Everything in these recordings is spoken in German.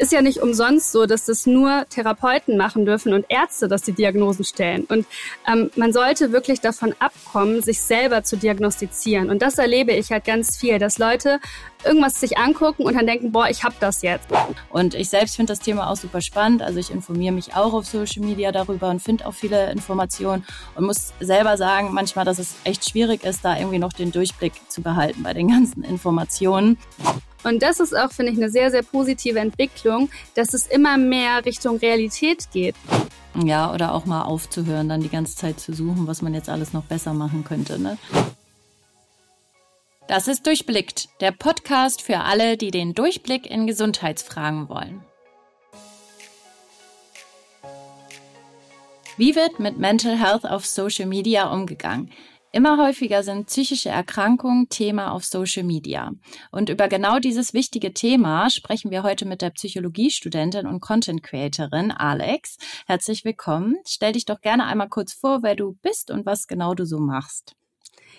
ist ja nicht umsonst so, dass das nur Therapeuten machen dürfen und Ärzte, dass die Diagnosen stellen. Und ähm, man sollte wirklich davon abkommen, sich selber zu diagnostizieren. Und das erlebe ich halt ganz viel, dass Leute irgendwas sich angucken und dann denken, boah, ich habe das jetzt. Und ich selbst finde das Thema auch super spannend. Also ich informiere mich auch auf Social Media darüber und finde auch viele Informationen und muss selber sagen, manchmal, dass es echt schwierig ist, da irgendwie noch den Durchblick zu behalten bei den ganzen Informationen. Und das ist auch, finde ich, eine sehr, sehr positive Entwicklung, dass es immer mehr Richtung Realität geht. Ja, oder auch mal aufzuhören, dann die ganze Zeit zu suchen, was man jetzt alles noch besser machen könnte. Ne? Das ist Durchblickt, der Podcast für alle, die den Durchblick in Gesundheitsfragen wollen. Wie wird mit Mental Health auf Social Media umgegangen? Immer häufiger sind psychische Erkrankungen Thema auf Social Media. Und über genau dieses wichtige Thema sprechen wir heute mit der Psychologiestudentin und Content Creatorin Alex. Herzlich willkommen. Stell dich doch gerne einmal kurz vor, wer du bist und was genau du so machst.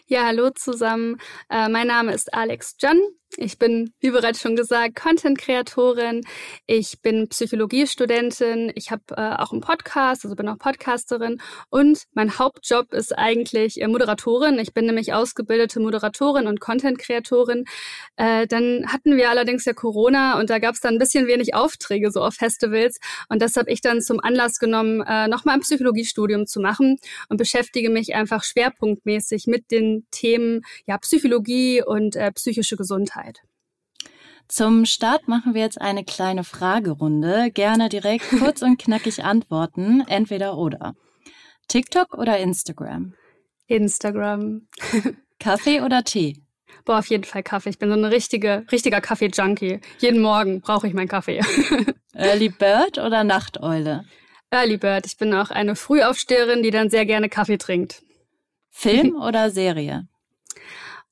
Ja, hallo zusammen. Äh, mein Name ist Alex John. Ich bin, wie bereits schon gesagt, Content-Kreatorin. Ich bin Psychologiestudentin. Ich habe äh, auch einen Podcast, also bin auch Podcasterin. Und mein Hauptjob ist eigentlich äh, Moderatorin. Ich bin nämlich ausgebildete Moderatorin und Content-Kreatorin. Äh, dann hatten wir allerdings ja Corona und da gab es dann ein bisschen wenig Aufträge so auf Festivals. Und das habe ich dann zum Anlass genommen, äh, nochmal ein Psychologiestudium zu machen und beschäftige mich einfach schwerpunktmäßig mit den Themen ja, Psychologie und äh, psychische Gesundheit. Zeit. Zum Start machen wir jetzt eine kleine Fragerunde. Gerne direkt kurz und knackig antworten, entweder oder. TikTok oder Instagram? Instagram. Kaffee oder Tee? Boah, auf jeden Fall Kaffee. Ich bin so eine richtige, richtiger Kaffee-Junkie. Jeden Morgen brauche ich meinen Kaffee. Early Bird oder Nachteule? Early Bird. Ich bin auch eine Frühaufsteherin, die dann sehr gerne Kaffee trinkt. Film oder Serie?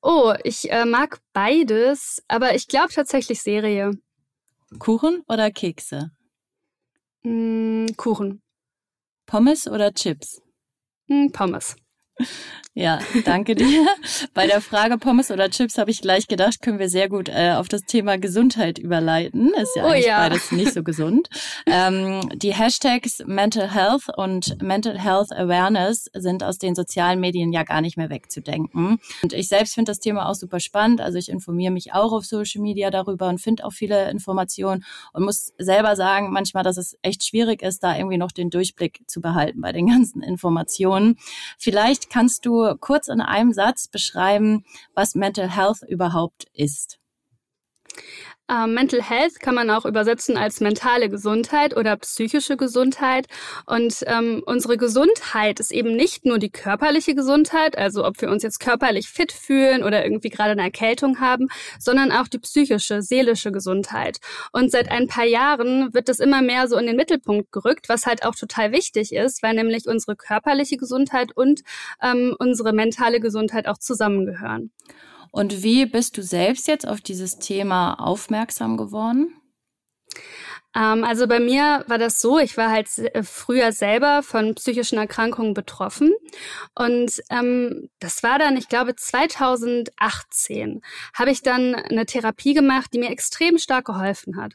Oh, ich äh, mag beides, aber ich glaube tatsächlich Serie. Kuchen oder Kekse? Mm, Kuchen. Pommes oder Chips? Mm, Pommes. Ja, danke dir. Bei der Frage Pommes oder Chips habe ich gleich gedacht, können wir sehr gut äh, auf das Thema Gesundheit überleiten. Ist ja oh, eigentlich ja. beides nicht so gesund. Ähm, die Hashtags Mental Health und Mental Health Awareness sind aus den sozialen Medien ja gar nicht mehr wegzudenken. Und ich selbst finde das Thema auch super spannend. Also ich informiere mich auch auf Social Media darüber und finde auch viele Informationen und muss selber sagen, manchmal, dass es echt schwierig ist, da irgendwie noch den Durchblick zu behalten bei den ganzen Informationen. Vielleicht kannst du kurz in einem Satz beschreiben, was Mental Health überhaupt ist? Uh, Mental Health kann man auch übersetzen als mentale Gesundheit oder psychische Gesundheit. Und ähm, unsere Gesundheit ist eben nicht nur die körperliche Gesundheit, also ob wir uns jetzt körperlich fit fühlen oder irgendwie gerade eine Erkältung haben, sondern auch die psychische, seelische Gesundheit. Und seit ein paar Jahren wird das immer mehr so in den Mittelpunkt gerückt, was halt auch total wichtig ist, weil nämlich unsere körperliche Gesundheit und ähm, unsere mentale Gesundheit auch zusammengehören. Und wie bist du selbst jetzt auf dieses Thema aufmerksam geworden? Ähm, also bei mir war das so, ich war halt äh, früher selber von psychischen Erkrankungen betroffen und ähm, das war dann, ich glaube 2018, habe ich dann eine Therapie gemacht, die mir extrem stark geholfen hat.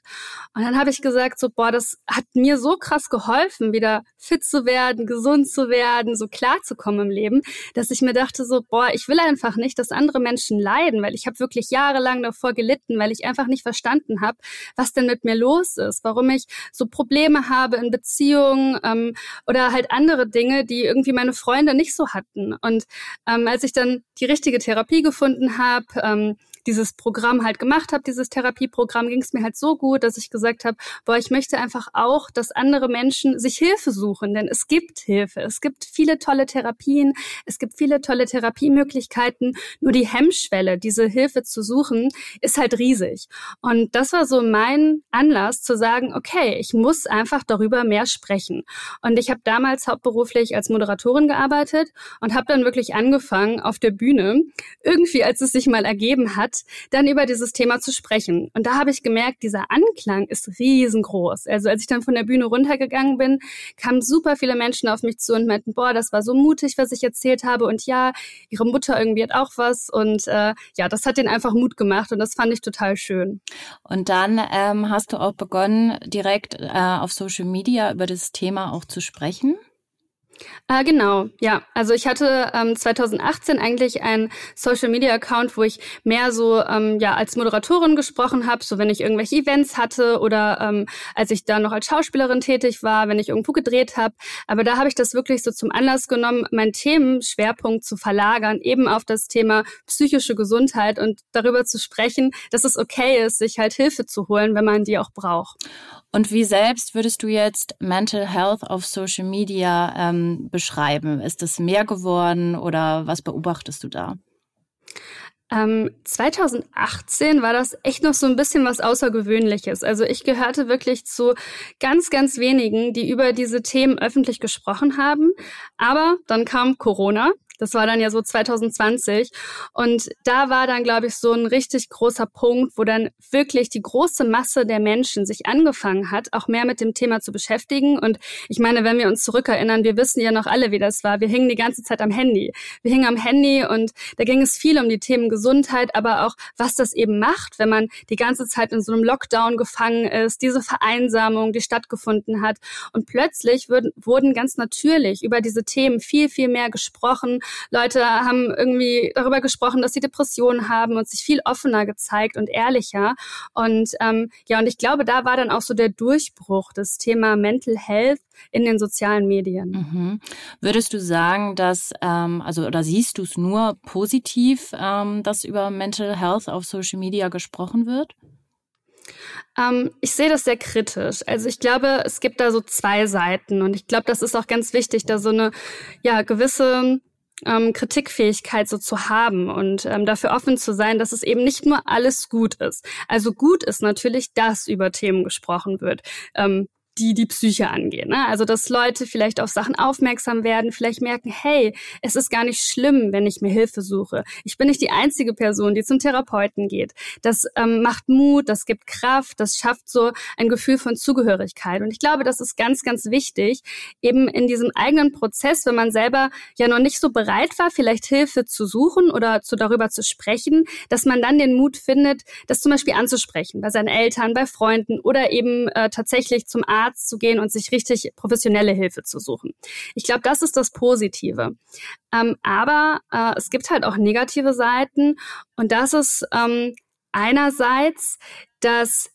Und dann habe ich gesagt, so boah, das hat mir so krass geholfen, wieder fit zu werden, gesund zu werden, so klar zu kommen im Leben, dass ich mir dachte so, boah, ich will einfach nicht, dass andere Menschen leiden, weil ich habe wirklich jahrelang davor gelitten, weil ich einfach nicht verstanden habe, was denn mit mir los ist warum ich so Probleme habe in Beziehungen ähm, oder halt andere Dinge, die irgendwie meine Freunde nicht so hatten. Und ähm, als ich dann die richtige Therapie gefunden habe, ähm, dieses Programm halt gemacht habe, dieses Therapieprogramm, ging es mir halt so gut, dass ich gesagt habe, boah, ich möchte einfach auch, dass andere Menschen sich Hilfe suchen, denn es gibt Hilfe. Es gibt viele tolle Therapien, es gibt viele tolle Therapiemöglichkeiten, nur die Hemmschwelle, diese Hilfe zu suchen, ist halt riesig. Und das war so mein Anlass zu sagen, okay, ich muss einfach darüber mehr sprechen. Und ich habe damals hauptberuflich als Moderatorin gearbeitet und habe dann wirklich angefangen auf der Bühne, irgendwie als es sich mal ergeben hat, dann über dieses Thema zu sprechen. Und da habe ich gemerkt, dieser Anklang ist riesengroß. Also als ich dann von der Bühne runtergegangen bin, kamen super viele Menschen auf mich zu und meinten, boah, das war so mutig, was ich erzählt habe. Und ja, ihre Mutter irgendwie hat auch was. Und äh, ja, das hat den einfach Mut gemacht und das fand ich total schön. Und dann ähm, hast du auch begonnen, direkt äh, auf Social Media über das Thema auch zu sprechen? Äh, genau, ja. Also ich hatte ähm, 2018 eigentlich einen Social Media Account, wo ich mehr so ähm, ja als Moderatorin gesprochen habe, so wenn ich irgendwelche Events hatte oder ähm, als ich da noch als Schauspielerin tätig war, wenn ich irgendwo gedreht habe. Aber da habe ich das wirklich so zum Anlass genommen, meinen Themenschwerpunkt zu verlagern, eben auf das Thema psychische Gesundheit und darüber zu sprechen, dass es okay ist, sich halt Hilfe zu holen, wenn man die auch braucht. Und wie selbst würdest du jetzt Mental Health auf Social Media ähm, beschreiben? Ist es mehr geworden oder was beobachtest du da? Ähm, 2018 war das echt noch so ein bisschen was Außergewöhnliches. Also ich gehörte wirklich zu ganz, ganz wenigen, die über diese Themen öffentlich gesprochen haben. Aber dann kam Corona das war dann ja so 2020. Und da war dann, glaube ich, so ein richtig großer Punkt, wo dann wirklich die große Masse der Menschen sich angefangen hat, auch mehr mit dem Thema zu beschäftigen. Und ich meine, wenn wir uns zurückerinnern, wir wissen ja noch alle, wie das war. Wir hingen die ganze Zeit am Handy. Wir hingen am Handy und da ging es viel um die Themen Gesundheit, aber auch, was das eben macht, wenn man die ganze Zeit in so einem Lockdown gefangen ist, diese Vereinsamung, die stattgefunden hat. Und plötzlich wurden, wurden ganz natürlich über diese Themen viel, viel mehr gesprochen Leute haben irgendwie darüber gesprochen, dass sie Depressionen haben und sich viel offener gezeigt und ehrlicher. Und ähm, ja, und ich glaube, da war dann auch so der Durchbruch des Thema Mental Health in den sozialen Medien. Mhm. Würdest du sagen, dass, ähm, also oder siehst du es nur positiv, ähm, dass über Mental Health auf Social Media gesprochen wird? Ähm, ich sehe das sehr kritisch. Also ich glaube, es gibt da so zwei Seiten und ich glaube, das ist auch ganz wichtig, da so eine ja gewisse ähm, Kritikfähigkeit so zu haben und ähm, dafür offen zu sein, dass es eben nicht nur alles gut ist. Also gut ist natürlich, dass über Themen gesprochen wird. Ähm, die die Psyche angehen. Ne? Also dass Leute vielleicht auf Sachen aufmerksam werden, vielleicht merken, hey, es ist gar nicht schlimm, wenn ich mir Hilfe suche. Ich bin nicht die einzige Person, die zum Therapeuten geht. Das ähm, macht Mut, das gibt Kraft, das schafft so ein Gefühl von Zugehörigkeit. Und ich glaube, das ist ganz, ganz wichtig, eben in diesem eigenen Prozess, wenn man selber ja noch nicht so bereit war, vielleicht Hilfe zu suchen oder zu darüber zu sprechen, dass man dann den Mut findet, das zum Beispiel anzusprechen bei seinen Eltern, bei Freunden oder eben äh, tatsächlich zum Arzt Arzt zu gehen und sich richtig professionelle Hilfe zu suchen. Ich glaube, das ist das Positive. Ähm, aber äh, es gibt halt auch negative Seiten und das ist ähm, einerseits, dass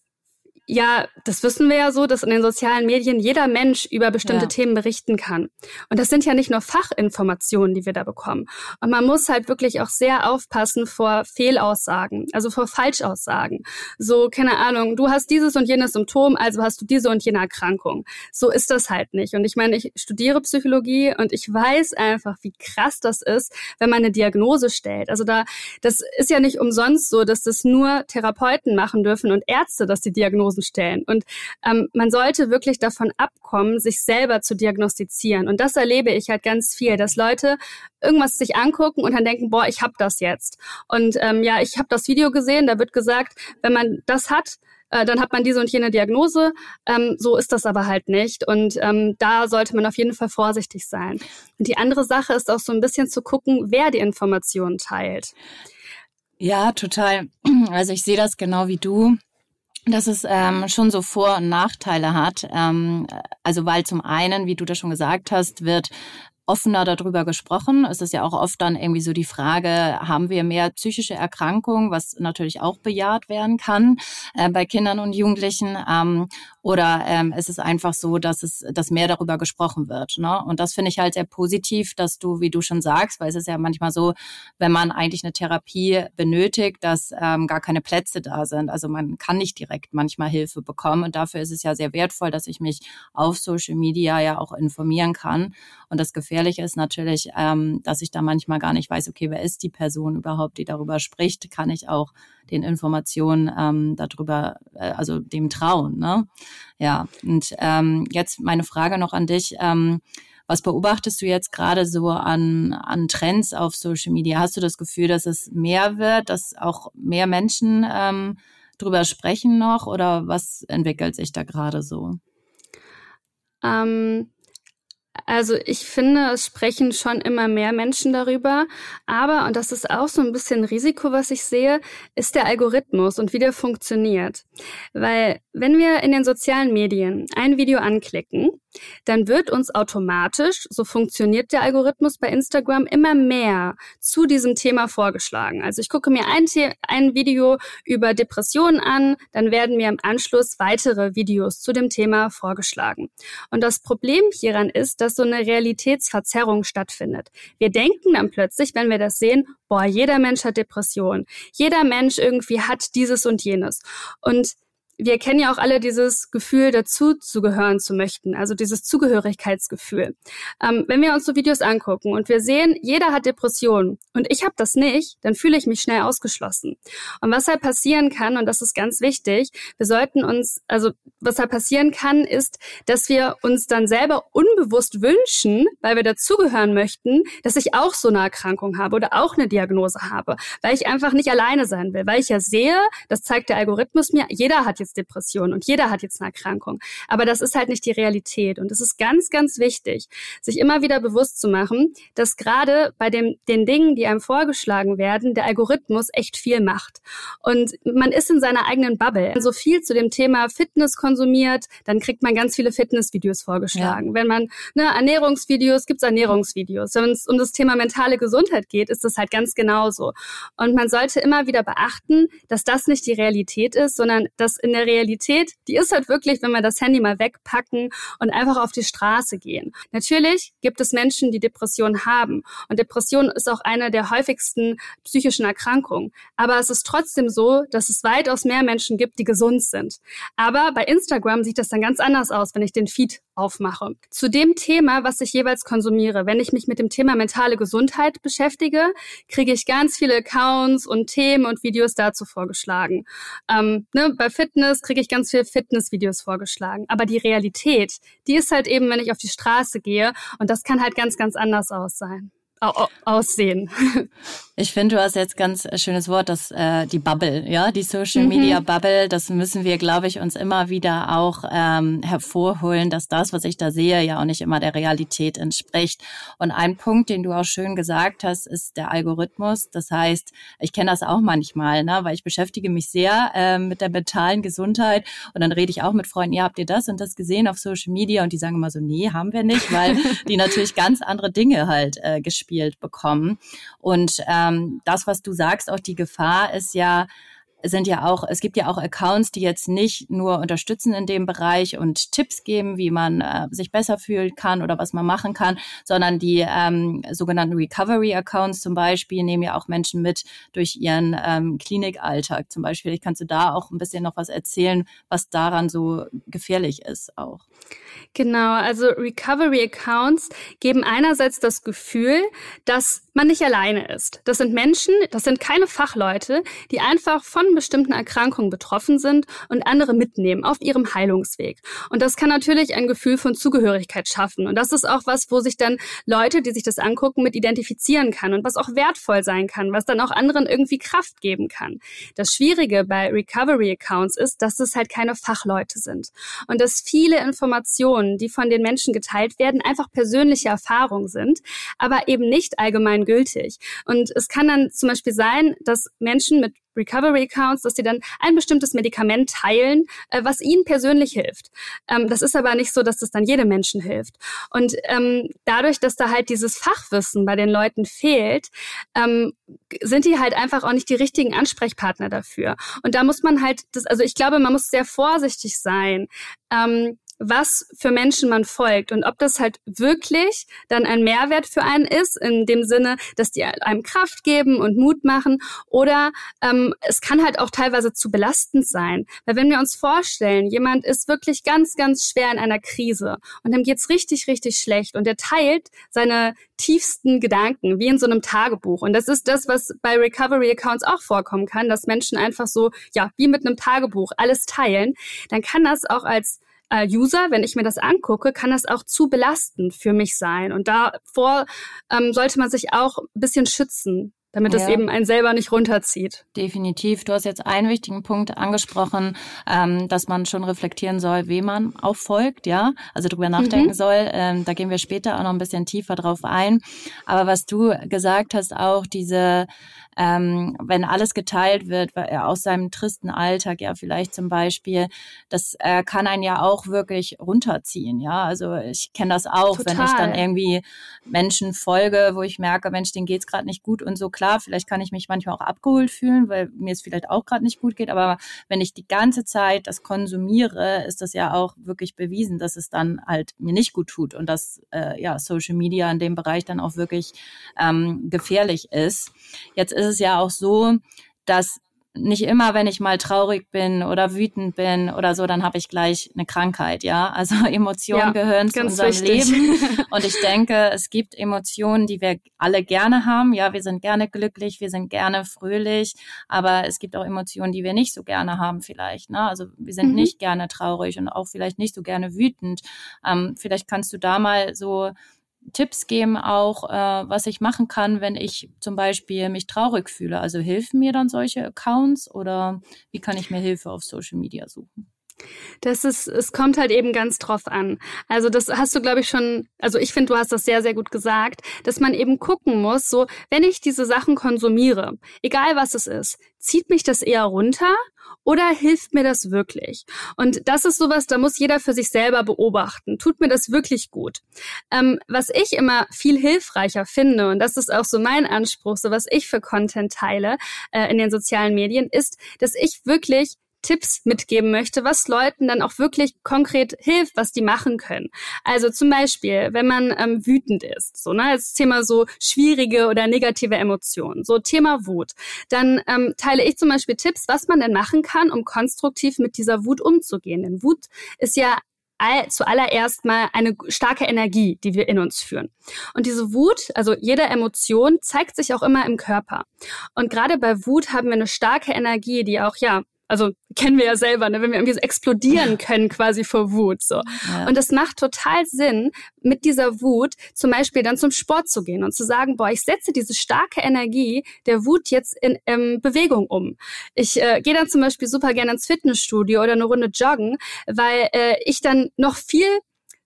ja, das wissen wir ja so, dass in den sozialen Medien jeder Mensch über bestimmte ja. Themen berichten kann. Und das sind ja nicht nur Fachinformationen, die wir da bekommen. Und man muss halt wirklich auch sehr aufpassen vor Fehlaussagen, also vor Falschaussagen. So, keine Ahnung, du hast dieses und jenes Symptom, also hast du diese und jene Erkrankung. So ist das halt nicht. Und ich meine, ich studiere Psychologie und ich weiß einfach, wie krass das ist, wenn man eine Diagnose stellt. Also da, das ist ja nicht umsonst so, dass das nur Therapeuten machen dürfen und Ärzte, dass die Diagnosen Stellen. Und ähm, man sollte wirklich davon abkommen, sich selber zu diagnostizieren. Und das erlebe ich halt ganz viel, dass Leute irgendwas sich angucken und dann denken, boah, ich habe das jetzt. Und ähm, ja, ich habe das Video gesehen, da wird gesagt, wenn man das hat, äh, dann hat man diese und jene Diagnose. Ähm, so ist das aber halt nicht. Und ähm, da sollte man auf jeden Fall vorsichtig sein. Und die andere Sache ist auch so ein bisschen zu gucken, wer die Informationen teilt. Ja, total. Also ich sehe das genau wie du dass es ähm, schon so Vor- und Nachteile hat. Ähm, also weil zum einen, wie du das schon gesagt hast, wird offener darüber gesprochen. Es ist ja auch oft dann irgendwie so die Frage, haben wir mehr psychische Erkrankungen, was natürlich auch bejaht werden kann äh, bei Kindern und Jugendlichen. Ähm, oder ähm, ist es einfach so, dass es, dass mehr darüber gesprochen wird. Ne? Und das finde ich halt sehr positiv, dass du, wie du schon sagst, weil es ist ja manchmal so, wenn man eigentlich eine Therapie benötigt, dass ähm, gar keine Plätze da sind. Also man kann nicht direkt manchmal Hilfe bekommen. Und dafür ist es ja sehr wertvoll, dass ich mich auf Social Media ja auch informieren kann. Und das Gefährliche ist natürlich, ähm, dass ich da manchmal gar nicht weiß, okay, wer ist die Person überhaupt, die darüber spricht? Kann ich auch den Informationen ähm, darüber, äh, also dem trauen. Ne? Ja, und ähm, jetzt meine Frage noch an dich. Ähm, was beobachtest du jetzt gerade so an, an Trends auf Social Media? Hast du das Gefühl, dass es mehr wird, dass auch mehr Menschen ähm, drüber sprechen noch oder was entwickelt sich da gerade so? Ähm, Also ich finde, es sprechen schon immer mehr Menschen darüber. Aber, und das ist auch so ein bisschen Risiko, was ich sehe, ist der Algorithmus und wie der funktioniert. Weil wenn wir in den sozialen Medien ein Video anklicken, dann wird uns automatisch, so funktioniert der Algorithmus bei Instagram, immer mehr zu diesem Thema vorgeschlagen. Also ich gucke mir ein, ein Video über Depressionen an, dann werden mir im Anschluss weitere Videos zu dem Thema vorgeschlagen. Und das Problem hieran ist, dass so eine Realitätsverzerrung stattfindet. Wir denken dann plötzlich, wenn wir das sehen, boah, jeder Mensch hat Depressionen. Jeder Mensch irgendwie hat dieses und jenes. Und wir kennen ja auch alle dieses Gefühl, dazu zu gehören zu möchten, also dieses Zugehörigkeitsgefühl. Ähm, wenn wir uns so Videos angucken und wir sehen, jeder hat Depressionen und ich habe das nicht, dann fühle ich mich schnell ausgeschlossen. Und was halt passieren kann, und das ist ganz wichtig, wir sollten uns, also was halt passieren kann, ist, dass wir uns dann selber unbewusst wünschen, weil wir dazugehören möchten, dass ich auch so eine Erkrankung habe oder auch eine Diagnose habe, weil ich einfach nicht alleine sein will, weil ich ja sehe, das zeigt der Algorithmus mir, jeder hat jetzt jetzt Depression und jeder hat jetzt eine Erkrankung. Aber das ist halt nicht die Realität. Und es ist ganz, ganz wichtig, sich immer wieder bewusst zu machen, dass gerade bei dem, den Dingen, die einem vorgeschlagen werden, der Algorithmus echt viel macht. Und man ist in seiner eigenen Bubble. Wenn so viel zu dem Thema Fitness konsumiert, dann kriegt man ganz viele Fitnessvideos vorgeschlagen. Ja. Wenn man ne, Ernährungsvideos, gibt's Ernährungsvideos. Wenn es um das Thema mentale Gesundheit geht, ist das halt ganz genauso. Und man sollte immer wieder beachten, dass das nicht die Realität ist, sondern dass in der der Realität, die ist halt wirklich, wenn wir das Handy mal wegpacken und einfach auf die Straße gehen. Natürlich gibt es Menschen, die Depressionen haben. Und Depression ist auch eine der häufigsten psychischen Erkrankungen. Aber es ist trotzdem so, dass es weitaus mehr Menschen gibt, die gesund sind. Aber bei Instagram sieht das dann ganz anders aus, wenn ich den Feed aufmache. Zu dem Thema, was ich jeweils konsumiere, wenn ich mich mit dem Thema mentale Gesundheit beschäftige, kriege ich ganz viele Accounts und Themen und Videos dazu vorgeschlagen. Ähm, ne, bei Fitness kriege ich ganz viele Fitnessvideos vorgeschlagen. Aber die Realität, die ist halt eben, wenn ich auf die Straße gehe und das kann halt ganz, ganz anders aus sein aussehen. Ich finde, du hast jetzt ganz schönes Wort, das äh, die Bubble, ja, die Social Media mhm. Bubble. Das müssen wir, glaube ich, uns immer wieder auch ähm, hervorholen, dass das, was ich da sehe, ja auch nicht immer der Realität entspricht. Und ein Punkt, den du auch schön gesagt hast, ist der Algorithmus. Das heißt, ich kenne das auch manchmal, ne, weil ich beschäftige mich sehr äh, mit der mentalen Gesundheit und dann rede ich auch mit Freunden, ja, habt ihr das und das gesehen auf Social Media? Und die sagen immer so, nee, haben wir nicht, weil die natürlich ganz andere Dinge halt äh, gespielt zugespielt bekommen. Und ähm, das, was du sagst, auch die Gefahr ist ja, sind ja auch, es gibt ja auch Accounts, die jetzt nicht nur unterstützen in dem Bereich und Tipps geben, wie man äh, sich besser fühlen kann oder was man machen kann, sondern die ähm, sogenannten Recovery-Accounts zum Beispiel nehmen ja auch Menschen mit durch ihren ähm, Klinikalltag zum Beispiel. Ich kannst du da auch ein bisschen noch was erzählen, was daran so gefährlich ist auch. Genau, also Recovery Accounts geben einerseits das Gefühl, dass man nicht alleine ist. Das sind Menschen, das sind keine Fachleute, die einfach von bestimmten Erkrankungen betroffen sind und andere mitnehmen auf ihrem Heilungsweg. Und das kann natürlich ein Gefühl von Zugehörigkeit schaffen. Und das ist auch was, wo sich dann Leute, die sich das angucken, mit identifizieren kann und was auch wertvoll sein kann, was dann auch anderen irgendwie Kraft geben kann. Das Schwierige bei Recovery Accounts ist, dass es halt keine Fachleute sind und dass viele Informationen, die von den Menschen geteilt werden, einfach persönliche Erfahrungen sind, aber eben nicht allgemein gültig. Und es kann dann zum Beispiel sein, dass Menschen mit Recovery Accounts, dass sie dann ein bestimmtes Medikament teilen, äh, was ihnen persönlich hilft. Ähm, das ist aber nicht so, dass das dann jedem Menschen hilft. Und ähm, dadurch, dass da halt dieses Fachwissen bei den Leuten fehlt, ähm, sind die halt einfach auch nicht die richtigen Ansprechpartner dafür. Und da muss man halt, das, also ich glaube, man muss sehr vorsichtig sein. Ähm, was für Menschen man folgt und ob das halt wirklich dann ein Mehrwert für einen ist, in dem Sinne, dass die einem Kraft geben und Mut machen oder ähm, es kann halt auch teilweise zu belastend sein. Weil wenn wir uns vorstellen, jemand ist wirklich ganz, ganz schwer in einer Krise und dem geht's richtig, richtig schlecht und er teilt seine tiefsten Gedanken, wie in so einem Tagebuch. Und das ist das, was bei Recovery Accounts auch vorkommen kann, dass Menschen einfach so, ja, wie mit einem Tagebuch alles teilen. Dann kann das auch als äh, User, wenn ich mir das angucke, kann das auch zu belastend für mich sein. Und davor ähm, sollte man sich auch ein bisschen schützen damit ja. es eben einen selber nicht runterzieht. Definitiv. Du hast jetzt einen wichtigen Punkt angesprochen, ähm, dass man schon reflektieren soll, wem man auch folgt, ja, also drüber nachdenken mhm. soll. Ähm, da gehen wir später auch noch ein bisschen tiefer drauf ein. Aber was du gesagt hast, auch diese ähm, wenn alles geteilt wird, aus seinem tristen Alltag, ja, vielleicht zum Beispiel, das äh, kann einen ja auch wirklich runterziehen, ja. Also ich kenne das auch, Total. wenn ich dann irgendwie Menschen folge, wo ich merke, Mensch, denen geht's gerade nicht gut und so klar, vielleicht kann ich mich manchmal auch abgeholt fühlen, weil mir es vielleicht auch gerade nicht gut geht, aber wenn ich die ganze Zeit das konsumiere, ist das ja auch wirklich bewiesen, dass es dann halt mir nicht gut tut und dass äh, ja Social Media in dem Bereich dann auch wirklich ähm, gefährlich ist. Jetzt ist es ja auch so, dass nicht immer, wenn ich mal traurig bin oder wütend bin oder so, dann habe ich gleich eine Krankheit, ja. Also Emotionen ja, gehören zu unserem wichtig. Leben. Und ich denke, es gibt Emotionen, die wir alle gerne haben. Ja, wir sind gerne glücklich, wir sind gerne fröhlich, aber es gibt auch Emotionen, die wir nicht so gerne haben vielleicht. Ne? Also wir sind mhm. nicht gerne traurig und auch vielleicht nicht so gerne wütend. Ähm, vielleicht kannst du da mal so Tipps geben auch, äh, was ich machen kann, wenn ich zum Beispiel mich traurig fühle. Also helfen mir dann solche Accounts oder wie kann ich mir Hilfe auf Social Media suchen? Das ist, es kommt halt eben ganz drauf an. Also das hast du, glaube ich, schon, also ich finde, du hast das sehr, sehr gut gesagt, dass man eben gucken muss, so, wenn ich diese Sachen konsumiere, egal was es ist, zieht mich das eher runter oder hilft mir das wirklich? Und das ist sowas, da muss jeder für sich selber beobachten. Tut mir das wirklich gut? Ähm, was ich immer viel hilfreicher finde, und das ist auch so mein Anspruch, so was ich für Content teile äh, in den sozialen Medien, ist, dass ich wirklich Tipps mitgeben möchte, was Leuten dann auch wirklich konkret hilft, was die machen können. Also zum Beispiel, wenn man ähm, wütend ist, so ne, das Thema so schwierige oder negative Emotionen, so Thema Wut, dann ähm, teile ich zum Beispiel Tipps, was man denn machen kann, um konstruktiv mit dieser Wut umzugehen. Denn Wut ist ja all, zuallererst mal eine starke Energie, die wir in uns führen. Und diese Wut, also jede Emotion, zeigt sich auch immer im Körper. Und gerade bei Wut haben wir eine starke Energie, die auch ja also kennen wir ja selber, ne, wenn wir irgendwie so explodieren können quasi vor Wut. So. Ja. Und es macht total Sinn, mit dieser Wut zum Beispiel dann zum Sport zu gehen und zu sagen, boah, ich setze diese starke Energie der Wut jetzt in ähm, Bewegung um. Ich äh, gehe dann zum Beispiel super gerne ins Fitnessstudio oder eine Runde joggen, weil äh, ich dann noch viel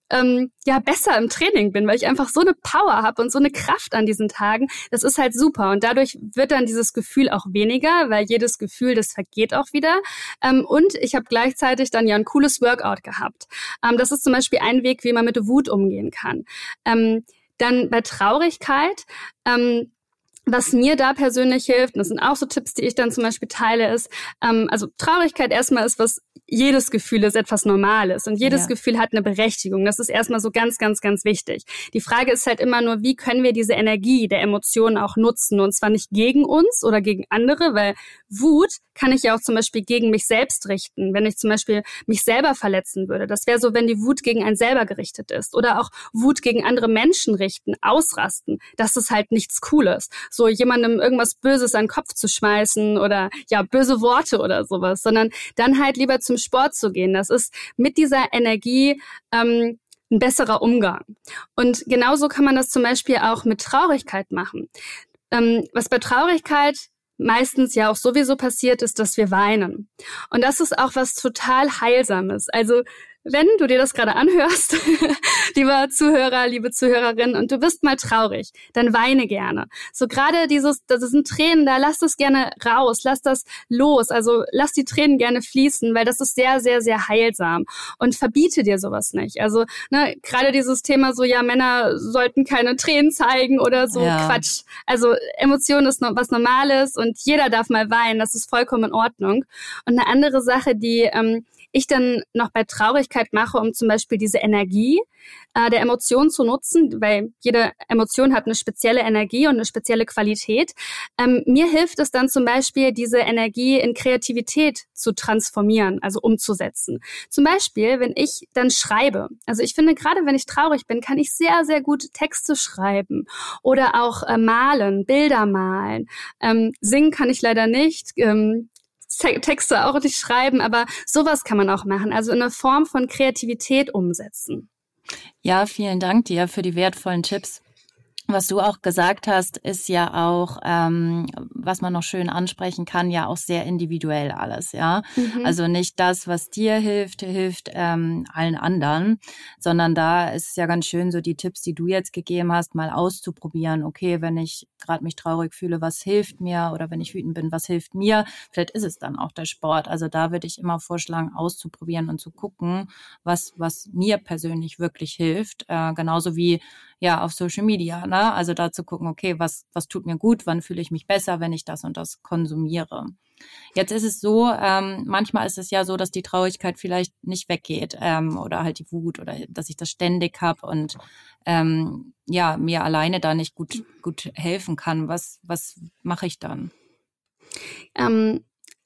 ähm, ja besser im Training bin, weil ich einfach so eine Power habe und so eine Kraft an diesen Tagen. Das ist halt super und dadurch wird dann dieses Gefühl auch weniger, weil jedes Gefühl das vergeht auch wieder. Ähm, und ich habe gleichzeitig dann ja ein cooles Workout gehabt. Ähm, das ist zum Beispiel ein Weg, wie man mit Wut umgehen kann. Ähm, dann bei Traurigkeit. Ähm, was mir da persönlich hilft, und das sind auch so Tipps, die ich dann zum Beispiel teile, ist, ähm, also Traurigkeit erstmal ist was jedes Gefühl ist etwas Normales und jedes ja. Gefühl hat eine Berechtigung. Das ist erstmal so ganz, ganz, ganz wichtig. Die Frage ist halt immer nur, wie können wir diese Energie der Emotionen auch nutzen und zwar nicht gegen uns oder gegen andere, weil Wut kann ich ja auch zum Beispiel gegen mich selbst richten, wenn ich zum Beispiel mich selber verletzen würde. Das wäre so, wenn die Wut gegen einen selber gerichtet ist oder auch Wut gegen andere Menschen richten, ausrasten. Das ist halt nichts Cooles. So jemandem irgendwas Böses an den Kopf zu schmeißen oder ja, böse Worte oder sowas, sondern dann halt lieber zum Sport zu gehen. Das ist mit dieser Energie ähm, ein besserer Umgang. Und genauso kann man das zum Beispiel auch mit Traurigkeit machen. Ähm, was bei Traurigkeit meistens ja auch sowieso passiert ist, dass wir weinen. Und das ist auch was total Heilsames. Also wenn du dir das gerade anhörst, lieber Zuhörer, liebe Zuhörerin, und du bist mal traurig, dann weine gerne. So gerade dieses, das sind Tränen, da lass das gerne raus, lass das los. Also lass die Tränen gerne fließen, weil das ist sehr, sehr, sehr heilsam. Und verbiete dir sowas nicht. Also ne, gerade dieses Thema so, ja, Männer sollten keine Tränen zeigen oder so ja. Quatsch. Also Emotion ist noch was Normales und jeder darf mal weinen. Das ist vollkommen in Ordnung. Und eine andere Sache, die ähm, ich dann noch bei Traurigkeit mache, um zum Beispiel diese Energie äh, der Emotion zu nutzen, weil jede Emotion hat eine spezielle Energie und eine spezielle Qualität. Ähm, mir hilft es dann zum Beispiel, diese Energie in Kreativität zu transformieren, also umzusetzen. Zum Beispiel, wenn ich dann schreibe. Also ich finde, gerade wenn ich traurig bin, kann ich sehr, sehr gut Texte schreiben oder auch äh, malen, Bilder malen. Ähm, singen kann ich leider nicht. Ähm, Texte auch nicht schreiben, aber sowas kann man auch machen. Also in eine Form von Kreativität umsetzen. Ja, vielen Dank dir für die wertvollen Tipps. was du auch gesagt hast, ist ja auch, ähm, was man noch schön ansprechen kann, ja auch sehr individuell alles, ja. Mhm. Also nicht das, was dir hilft, hilft ähm, allen anderen, sondern da ist es ja ganz schön, so die Tipps, die du jetzt gegeben hast, mal auszuprobieren. Okay, wenn ich gerade mich traurig fühle, was hilft mir? Oder wenn ich wütend bin, was hilft mir? Vielleicht ist es dann auch der Sport. Also da würde ich immer vorschlagen, auszuprobieren und zu gucken, was, was mir persönlich wirklich hilft. Äh, genauso wie ja auf Social Media. Ne? Also da zu gucken, okay, was, was tut mir gut, wann fühle ich mich besser, wenn ich das und das konsumiere. Jetzt ist es so, ähm, manchmal ist es ja so, dass die Traurigkeit vielleicht nicht weggeht ähm, oder halt die Wut oder dass ich das ständig habe und ähm, ja, mir alleine da nicht gut, gut helfen kann. Was, was mache ich dann? Ähm,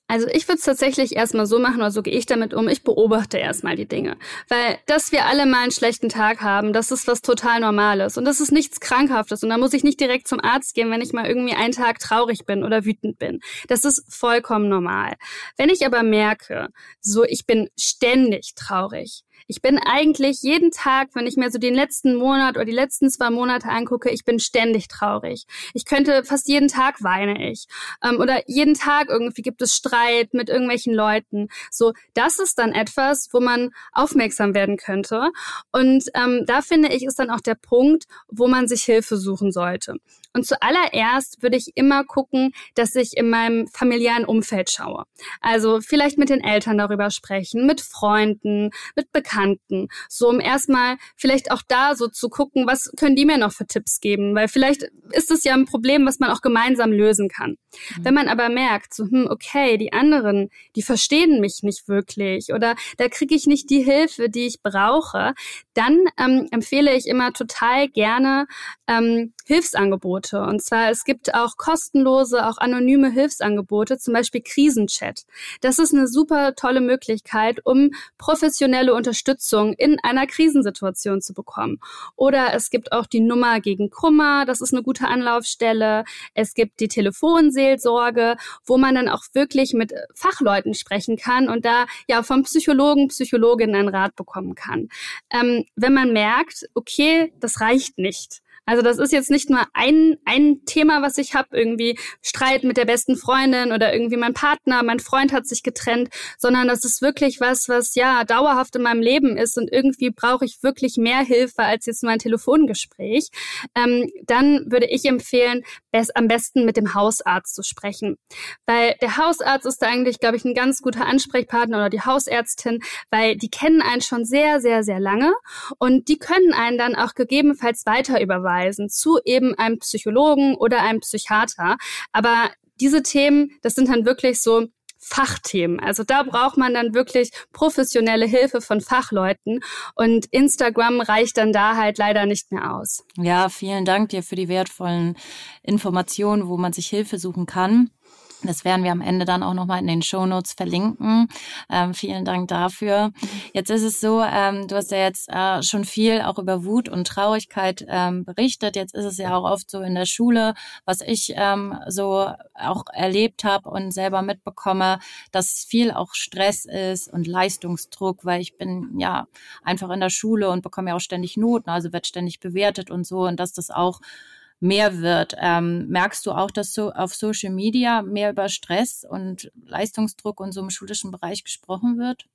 also ich würde es tatsächlich erstmal so machen, oder so gehe ich damit um. Ich beobachte erstmal die Dinge. Weil, dass wir alle mal einen schlechten Tag haben, das ist was total Normales. Und das ist nichts Krankhaftes. Und da muss ich nicht direkt zum Arzt gehen, wenn ich mal irgendwie einen Tag traurig bin oder wütend bin. Das ist vollkommen normal. Wenn ich aber merke, so ich bin ständig traurig, ich bin eigentlich jeden Tag, wenn ich mir so den letzten Monat oder die letzten zwei Monate angucke, ich bin ständig traurig. Ich könnte fast jeden Tag weine ich. Ähm, oder jeden Tag irgendwie gibt es Streit mit irgendwelchen Leuten. So, das ist dann etwas, wo man aufmerksam werden könnte. Und ähm, da finde ich, ist dann auch der Punkt, wo man sich Hilfe suchen sollte. Und zuallererst würde ich immer gucken, dass ich in meinem familiären Umfeld schaue. Also vielleicht mit den Eltern darüber sprechen, mit Freunden, mit Bekannten. So um erstmal vielleicht auch da so zu gucken, was können die mir noch für Tipps geben? Weil vielleicht ist es ja ein Problem, was man auch gemeinsam lösen kann. Mhm. Wenn man aber merkt, so, hm, okay, die anderen, die verstehen mich nicht wirklich oder da kriege ich nicht die Hilfe, die ich brauche, dann ähm, empfehle ich immer total gerne ähm, Hilfsangebote. Und zwar, es gibt auch kostenlose, auch anonyme Hilfsangebote, zum Beispiel Krisenchat. Das ist eine super tolle Möglichkeit, um professionelle Unterstützung in einer Krisensituation zu bekommen. Oder es gibt auch die Nummer gegen Kummer, das ist eine gute Anlaufstelle. Es gibt die Telefonseelsorge, wo man dann auch wirklich mit Fachleuten sprechen kann und da ja vom Psychologen, Psychologin einen Rat bekommen kann. Ähm, wenn man merkt, okay, das reicht nicht, also das ist jetzt nicht nur ein, ein Thema, was ich habe, irgendwie Streit mit der besten Freundin oder irgendwie mein Partner, mein Freund hat sich getrennt, sondern das ist wirklich was, was ja dauerhaft in meinem Leben ist und irgendwie brauche ich wirklich mehr Hilfe als jetzt nur ein Telefongespräch. Ähm, dann würde ich empfehlen, best, am besten mit dem Hausarzt zu sprechen. Weil der Hausarzt ist da eigentlich, glaube ich, ein ganz guter Ansprechpartner oder die Hausärztin, weil die kennen einen schon sehr, sehr, sehr lange und die können einen dann auch gegebenenfalls weiter überweisen hinweisen zu eben einem Psychologen oder einem Psychiater. Aber diese Themen, das sind dann wirklich so Fachthemen. Also da braucht man dann wirklich professionelle Hilfe von Fachleuten und Instagram reicht dann da halt leider nicht mehr aus. Ja, vielen Dank dir für die wertvollen Informationen, wo man sich Hilfe suchen kann. Das werden wir am Ende dann auch nochmal in den Show Notes verlinken. Ähm, vielen Dank dafür. Jetzt ist es so, ähm, du hast ja jetzt äh, schon viel auch über Wut und Traurigkeit ähm, berichtet. Jetzt ist es ja auch oft so in der Schule, was ich ähm, so auch erlebt habe und selber mitbekomme, dass viel auch Stress ist und Leistungsdruck, weil ich bin ja einfach in der Schule und bekomme ja auch ständig Noten, also wird ständig bewertet und so und dass das auch mehr wird. Ähm, merkst du auch, dass so auf Social Media mehr über Stress und Leistungsdruck und so im schulischen Bereich gesprochen wird?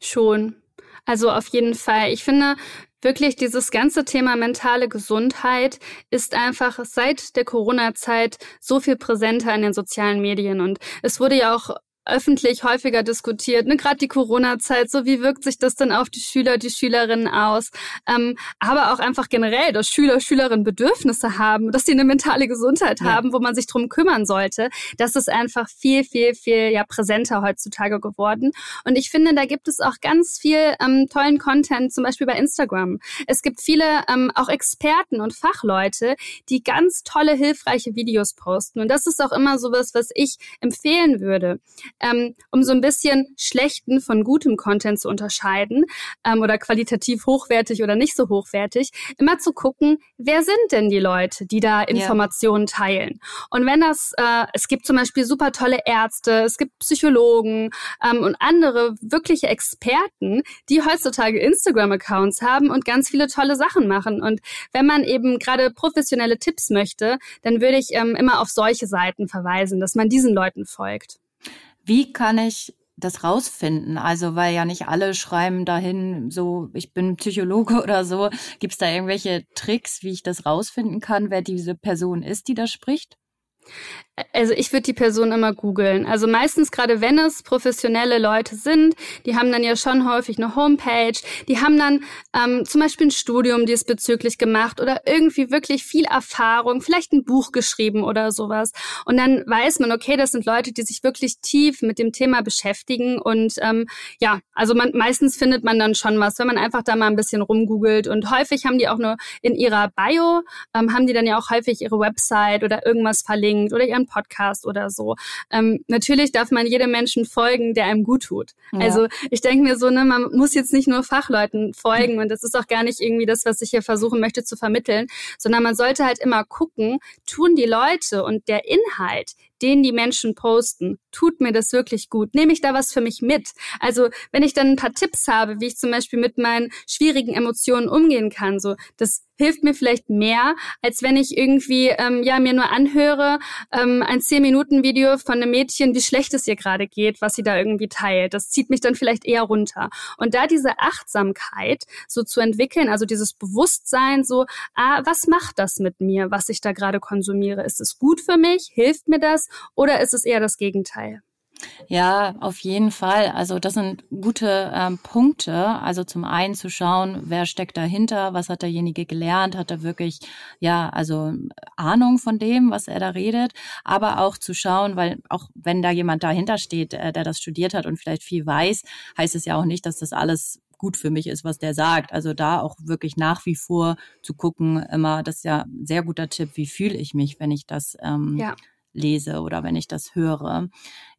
Schon. Also auf jeden Fall. Ich finde wirklich dieses ganze Thema mentale Gesundheit ist einfach seit der Corona-Zeit so viel präsenter in den sozialen Medien und es wurde ja auch öffentlich häufiger diskutiert, ne? gerade die Corona-Zeit, so wie wirkt sich das denn auf die Schüler, die Schülerinnen aus, ähm, aber auch einfach generell, dass Schüler, Schülerinnen Bedürfnisse haben, dass sie eine mentale Gesundheit ja. haben, wo man sich drum kümmern sollte, das ist einfach viel, viel, viel ja präsenter heutzutage geworden und ich finde, da gibt es auch ganz viel ähm, tollen Content, zum Beispiel bei Instagram. Es gibt viele ähm, auch Experten und Fachleute, die ganz tolle, hilfreiche Videos posten und das ist auch immer sowas, was ich empfehlen würde ähm, um so ein bisschen schlechten von gutem Content zu unterscheiden ähm, oder qualitativ hochwertig oder nicht so hochwertig, immer zu gucken, wer sind denn die Leute, die da Informationen ja. teilen. Und wenn das, äh, es gibt zum Beispiel super tolle Ärzte, es gibt Psychologen ähm, und andere wirkliche Experten, die heutzutage Instagram-Accounts haben und ganz viele tolle Sachen machen. Und wenn man eben gerade professionelle Tipps möchte, dann würde ich ähm, immer auf solche Seiten verweisen, dass man diesen Leuten folgt. Wie kann ich das rausfinden? Also, weil ja nicht alle schreiben dahin, so, ich bin Psychologe oder so. Gibt es da irgendwelche Tricks, wie ich das rausfinden kann, wer diese Person ist, die da spricht? Also ich würde die Person immer googeln. Also meistens gerade wenn es professionelle Leute sind, die haben dann ja schon häufig eine Homepage, die haben dann ähm, zum Beispiel ein Studium diesbezüglich gemacht oder irgendwie wirklich viel Erfahrung, vielleicht ein Buch geschrieben oder sowas. Und dann weiß man, okay, das sind Leute, die sich wirklich tief mit dem Thema beschäftigen. Und ähm, ja, also man, meistens findet man dann schon was, wenn man einfach da mal ein bisschen rumgoogelt. Und häufig haben die auch nur in ihrer Bio, ähm, haben die dann ja auch häufig ihre Website oder irgendwas verlinkt oder ihren Podcast oder so. Ähm, natürlich darf man jedem Menschen folgen, der einem gut tut. Ja. Also ich denke mir so, ne, man muss jetzt nicht nur Fachleuten folgen und das ist auch gar nicht irgendwie das, was ich hier versuchen möchte zu vermitteln, sondern man sollte halt immer gucken, tun die Leute und der Inhalt, den die Menschen posten, tut mir das wirklich gut? Nehme ich da was für mich mit? Also wenn ich dann ein paar Tipps habe, wie ich zum Beispiel mit meinen schwierigen Emotionen umgehen kann, so das hilft mir vielleicht mehr, als wenn ich irgendwie ähm, ja mir nur anhöre ähm, ein zehn Minuten Video von einem Mädchen, wie schlecht es ihr gerade geht, was sie da irgendwie teilt. Das zieht mich dann vielleicht eher runter. Und da diese Achtsamkeit so zu entwickeln, also dieses Bewusstsein, so ah, was macht das mit mir, was ich da gerade konsumiere? Ist es gut für mich? Hilft mir das? Oder ist es eher das Gegenteil? Ja, auf jeden Fall. Also das sind gute ähm, Punkte. Also zum einen zu schauen, wer steckt dahinter, was hat derjenige gelernt, hat er wirklich, ja, also Ahnung von dem, was er da redet, aber auch zu schauen, weil auch wenn da jemand dahinter steht, äh, der das studiert hat und vielleicht viel weiß, heißt es ja auch nicht, dass das alles gut für mich ist, was der sagt. Also da auch wirklich nach wie vor zu gucken, immer, das ist ja ein sehr guter Tipp, wie fühle ich mich, wenn ich das ähm, ja lese oder wenn ich das höre.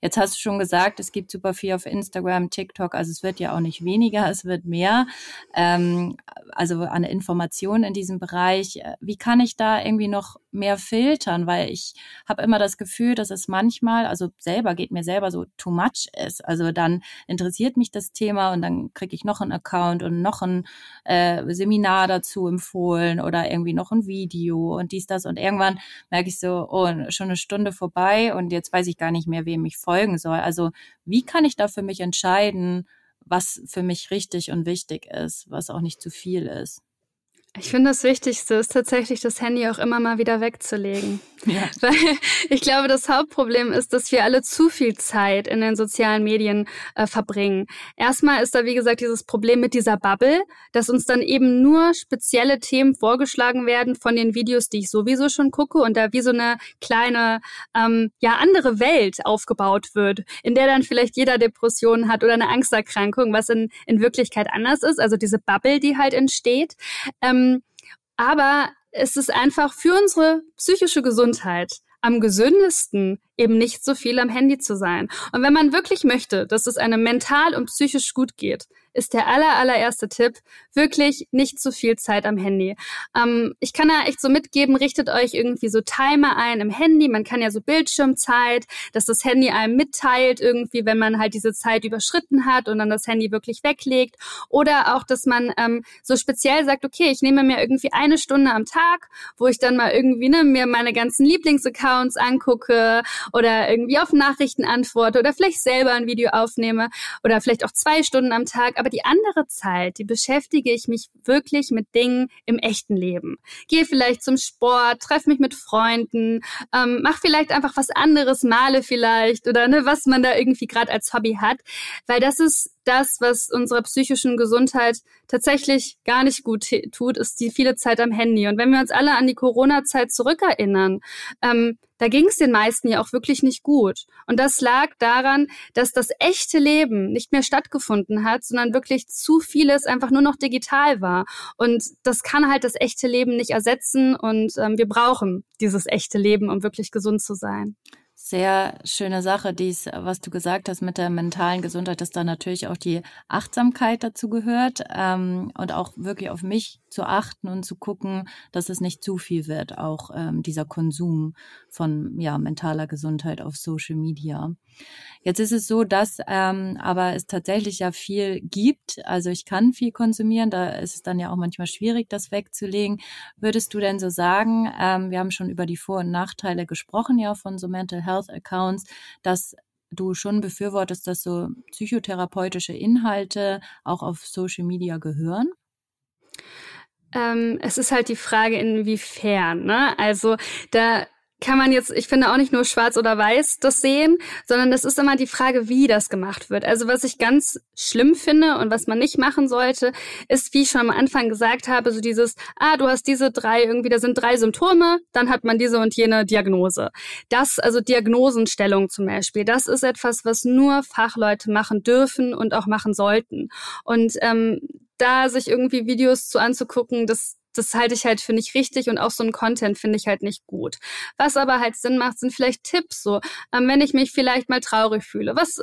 Jetzt hast du schon gesagt, es gibt super viel auf Instagram, TikTok, also es wird ja auch nicht weniger, es wird mehr. Ähm, also an Informationen in diesem Bereich. Wie kann ich da irgendwie noch mehr filtern? Weil ich habe immer das Gefühl, dass es manchmal, also selber geht mir selber so too much ist. Also dann interessiert mich das Thema und dann kriege ich noch einen Account und noch ein äh, Seminar dazu empfohlen oder irgendwie noch ein Video und dies, das. Und irgendwann merke ich so, oh, schon eine Stunde vorbei und jetzt weiß ich gar nicht mehr, wem ich folgen soll. Also wie kann ich da für mich entscheiden, was für mich richtig und wichtig ist, was auch nicht zu viel ist? Ich finde, das Wichtigste ist tatsächlich, das Handy auch immer mal wieder wegzulegen. Ja. Weil ich glaube, das Hauptproblem ist, dass wir alle zu viel Zeit in den sozialen Medien äh, verbringen. Erstmal ist da, wie gesagt, dieses Problem mit dieser Bubble, dass uns dann eben nur spezielle Themen vorgeschlagen werden von den Videos, die ich sowieso schon gucke und da wie so eine kleine, ähm, ja, andere Welt aufgebaut wird, in der dann vielleicht jeder Depressionen hat oder eine Angsterkrankung, was in, in Wirklichkeit anders ist. Also diese Bubble, die halt entsteht. Ähm, ähm, aber es ist einfach für unsere psychische Gesundheit am gesündesten, eben nicht so viel am Handy zu sein. Und wenn man wirklich möchte, dass es einem mental und psychisch gut geht, ist der aller, allererste Tipp wirklich nicht zu viel Zeit am Handy. Ähm, ich kann da echt so mitgeben, richtet euch irgendwie so Timer ein im Handy. Man kann ja so Bildschirmzeit, dass das Handy einem mitteilt irgendwie, wenn man halt diese Zeit überschritten hat und dann das Handy wirklich weglegt. Oder auch, dass man ähm, so speziell sagt, okay, ich nehme mir irgendwie eine Stunde am Tag, wo ich dann mal irgendwie ne, mir meine ganzen Lieblingsaccounts angucke oder irgendwie auf Nachrichten antworte oder vielleicht selber ein Video aufnehme oder vielleicht auch zwei Stunden am Tag. Aber die andere Zeit, die beschäftige ich mich wirklich mit Dingen im echten Leben. Gehe vielleicht zum Sport, treffe mich mit Freunden, ähm, mach vielleicht einfach was anderes, male vielleicht oder ne, was man da irgendwie gerade als Hobby hat. Weil das ist das, was unserer psychischen Gesundheit tatsächlich gar nicht gut tut, ist die viele Zeit am Handy. Und wenn wir uns alle an die Corona-Zeit zurückerinnern, ähm, da ging es den meisten ja auch wirklich nicht gut. Und das lag daran, dass das echte Leben nicht mehr stattgefunden hat, sondern wirklich zu vieles einfach nur noch digital war. Und das kann halt das echte Leben nicht ersetzen. Und ähm, wir brauchen dieses echte Leben, um wirklich gesund zu sein. Sehr schöne Sache, dies, was du gesagt hast mit der mentalen Gesundheit, dass da natürlich auch die Achtsamkeit dazu gehört ähm, und auch wirklich auf mich zu achten und zu gucken, dass es nicht zu viel wird, auch ähm, dieser Konsum von ja, mentaler Gesundheit auf Social Media. Jetzt ist es so, dass ähm, aber es tatsächlich ja viel gibt. Also ich kann viel konsumieren, da ist es dann ja auch manchmal schwierig, das wegzulegen. Würdest du denn so sagen, ähm, wir haben schon über die Vor- und Nachteile gesprochen, ja, von so Mental Health Accounts, dass du schon befürwortest, dass so psychotherapeutische Inhalte auch auf Social Media gehören? Ähm, es ist halt die Frage, inwiefern. Ne? Also da kann man jetzt, ich finde auch nicht nur schwarz oder weiß das sehen, sondern das ist immer die Frage, wie das gemacht wird. Also was ich ganz schlimm finde und was man nicht machen sollte, ist, wie ich schon am Anfang gesagt habe, so dieses, ah, du hast diese drei, irgendwie, da sind drei Symptome, dann hat man diese und jene Diagnose. Das, also Diagnosenstellung zum Beispiel, das ist etwas, was nur Fachleute machen dürfen und auch machen sollten. Und ähm, da sich irgendwie Videos zu anzugucken, das das halte ich halt für nicht richtig und auch so ein Content finde ich halt nicht gut. Was aber halt Sinn macht, sind vielleicht Tipps so, ähm, wenn ich mich vielleicht mal traurig fühle. Was,